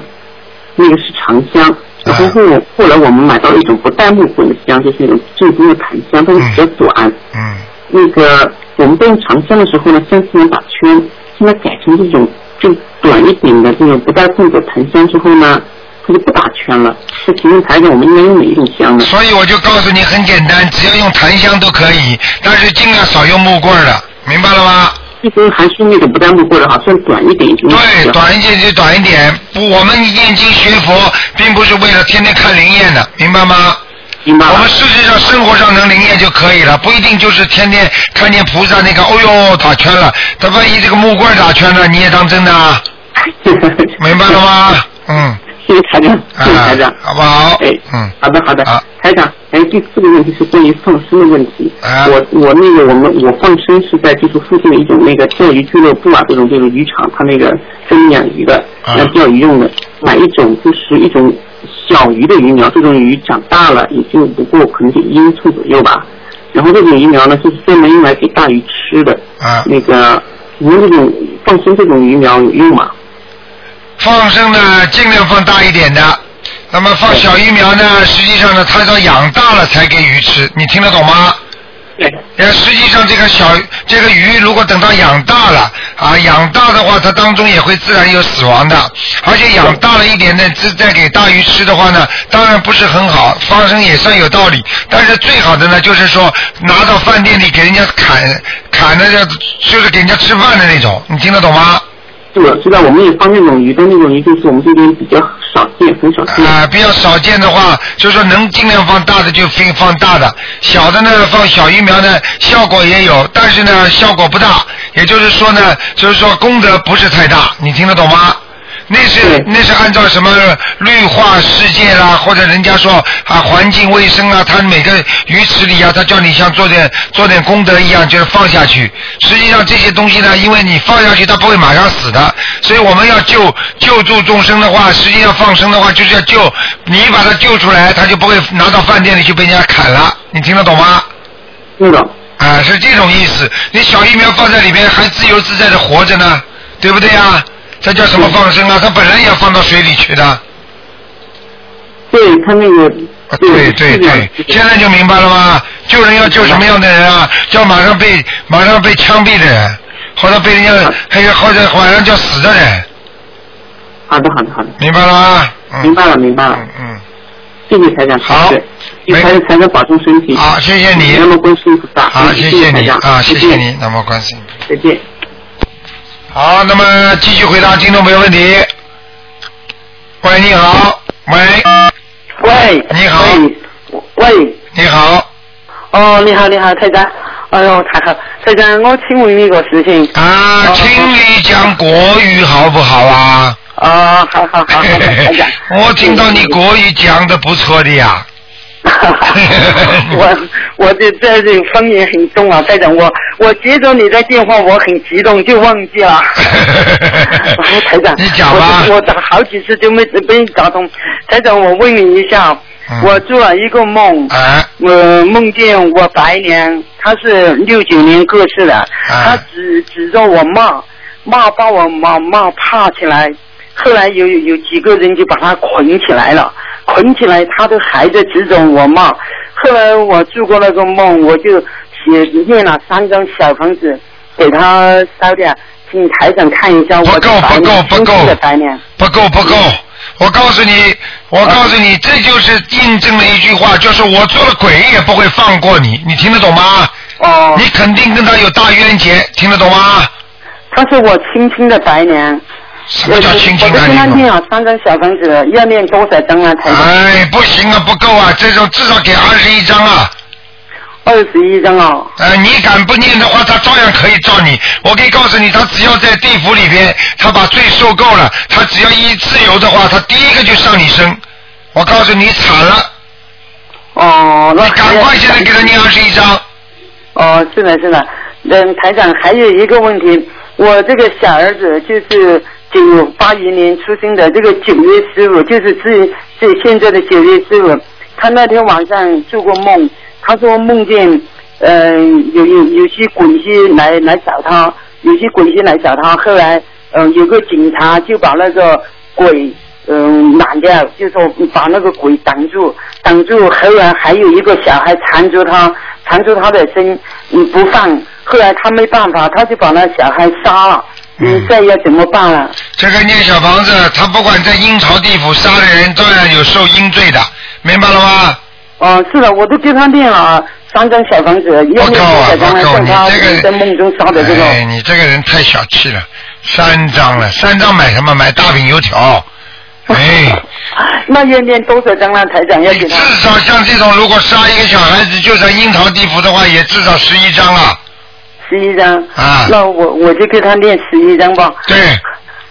那个是长香。然后后后来我们买到了一种不带木棍的香，就是那种正宗的檀香，但是比较短。嗯。那个我们在用长香的时候呢，香自然打圈，现在改成这种就短一点的这种不带棍的檀香之后呢，它就不打圈了。那请问台长，我们应该用哪一种香呢？所以我就告诉你，很简单，只要用檀香都可以，但是尽量少用木棍儿的，明白了吗？一根还是那种不带木棍的，好像短一点。对，短一点就短一点。不，我们念经学佛，并不是为了天天看灵验的，明白吗？明白。我们实际上生活上能灵验就可以了，不一定就是天天看见菩萨那个，哦呦打圈了。他万一这个木棍打圈了，你也当真的啊？(laughs) 明白了吗？嗯。谢谢台长，谢谢台长，好不好？哎，嗯，好的好的。台长，哎，第四个问题是关于放生的问题。啊我我那个我们我放生是在就是附近的一种那个钓鱼俱乐部啊，这种这种渔场，它那个专门养鱼的，啊要钓鱼用的，买一种就是一种小鱼的鱼苗，这种鱼长大了也就不过可能就一英寸左右吧。然后这种鱼苗呢，就是专门用来给大鱼吃的。啊。那个，您这种放生这种鱼苗有用吗？放生呢，尽量放大一点的。那么放小鱼苗呢，实际上呢，它要养大了才给鱼吃，你听得懂吗？对。呃，实际上这个小这个鱼，如果等到养大了啊，养大的话，它当中也会自然有死亡的。而且养大了一点呢，再再给大鱼吃的话呢，当然不是很好，放生也算有道理。但是最好的呢，就是说拿到饭店里给人家砍砍的，就是给人家吃饭的那种，你听得懂吗？是我知道，我们也放那种鱼，但那种鱼就是我们这边比较少见，很少见。啊，比较少见的话，就是说能尽量放大的就放放大的，小的呢放小疫苗呢效果也有，但是呢效果不大，也就是说呢，就是说功德不是太大，你听得懂吗？那是那是按照什么绿化世界啦，或者人家说啊环境卫生啊，他每个鱼池里啊，他叫你像做点做点功德一样，就是放下去。实际上这些东西呢，因为你放下去，它不会马上死的，所以我们要救救助众生的话，实际上放生的话就是要救你把它救出来，它就不会拿到饭店里去被人家砍了。你听得懂吗？听懂。啊，是这种意思。你小疫苗放在里面还自由自在的活着呢，对不对呀？这叫什么放生啊？他本来也要放到水里去的。对他那个。对对对，现在就明白了吗？救人要救什么样的人啊？叫马上被马上被枪毙的人，或者被人家还有或者晚上叫死的人。好的好的好的。明白了吗？明白了明白了。嗯。谢谢台长。好。谢谢台长保重身体。好，谢谢你。那么观世音菩萨。好，谢谢你啊，谢谢你，那么关心。再见。好，那么继续回答听众朋友问题。喂，你好，喂，喂，你好，喂，你好，哦，你好，你好，台长，哎呦，太好，台长，我请问你一个事情。啊，请你讲国语好不好啊？啊，好好好，台长。(laughs) 我听到你国语讲的不错的呀。(laughs) 我我这这这方言很重啊，台长，我我接着你的电话，我很激动，就忘记了。(laughs) 台长，你讲吧。我打好几次就没被打通。台长，我问你一下，我做了一个梦，啊我梦见我白娘，她是六九年过世的，她指指着我骂骂，把我骂骂怕起来，后来有有几个人就把她捆起来了。捆起来，他都还在指着我骂。后来我做过那个梦，我就写念了三张小房子给他烧掉，请台长看一下我够，不够不够的。不够不够，我告诉你，我告诉你，这就是印证了一句话，就是我做了鬼也不会放过你，你听得懂吗？哦。你肯定跟他有大冤结，听得懂吗？他是我亲亲的白娘。什么叫亲亲我跟他念啊，三张小房子，要念多少张啊？台长？哎，不行啊，不够啊，这种至少给二十一张啊。二十一张啊。哎，你敢不念的话，他照样可以照你。我可以告诉你，他只要在地府里边，他把罪受够了，他只要一自由的话，他第一个就上你身。我告诉你，惨了。哦，那赶快现在给他念二十一张。哦，是的，是的。嗯，台长还有一个问题，我这个小儿子就是。九八一年出生的这个九月十五，就是是是现在的九月十五。他那天晚上做过梦，他说梦见，呃，有有有些鬼仙来来找他，有些鬼仙来找他。后来，嗯，有个警察就把那个鬼，嗯，拦掉，就说把那个鬼挡住，挡住。后来还有一个小孩缠住他，缠住他的身，嗯，不放。后来他没办法，他就把那小孩杀了。嗯，这要怎么办啊？这个念小房子，他不管在阴曹地府杀的人，照样有受阴罪的，明白了吗？哦，是的，我都给他念了三张小房子，要念小房子，像他在梦中杀的这个。哎，你这个人太小气了，三张了，三张买什么？买大饼油条。(laughs) 哎，那要念多少张呢？台长要给他。至少像这种，如果杀一个小孩子就在阴曹地府的话，也至少十一张了。十一张啊，那我我就给他念十一张吧。对，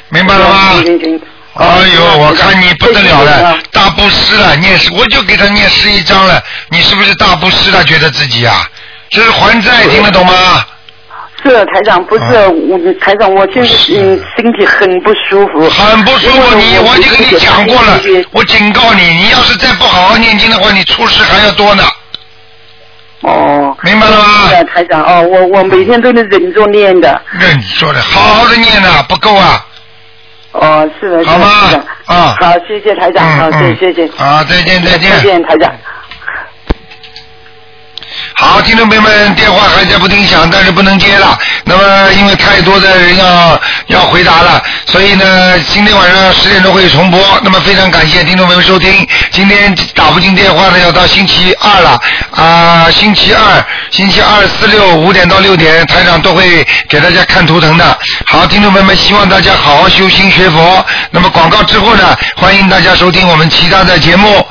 明白了吗？行行行。哎呦，我看你不得了了，大布施了，念十，我就给他念十一张了。你是不是大布施了？觉得自己啊，这是还债，听得懂吗？是台长，不是我台长，我现在嗯身体很不舒服。很不舒服，你我就跟你讲过了，我警告你，你要是再不好好念经的话，你出事还要多呢。哦，明白了吗？台长，哦，我我每天都能忍着念的。忍着的，好好的念啊，不够啊。哦，是的，好吗？啊，好，谢谢台长，好，谢谢谢。好，再见再见。再见，台长。好，听众朋友们，电话还在不停响，但是不能接了。那么，因为太多的人要要回答了，所以呢，今天晚上十点钟会重播。那么，非常感谢听众朋友收听。今天打不进电话呢，要到星期二了啊，星期二、星期二、四、六五点到六点，台长都会给大家看图腾的。好，听众朋友们，希望大家好好修心学佛。那么广告之后呢，欢迎大家收听我们其他的节目。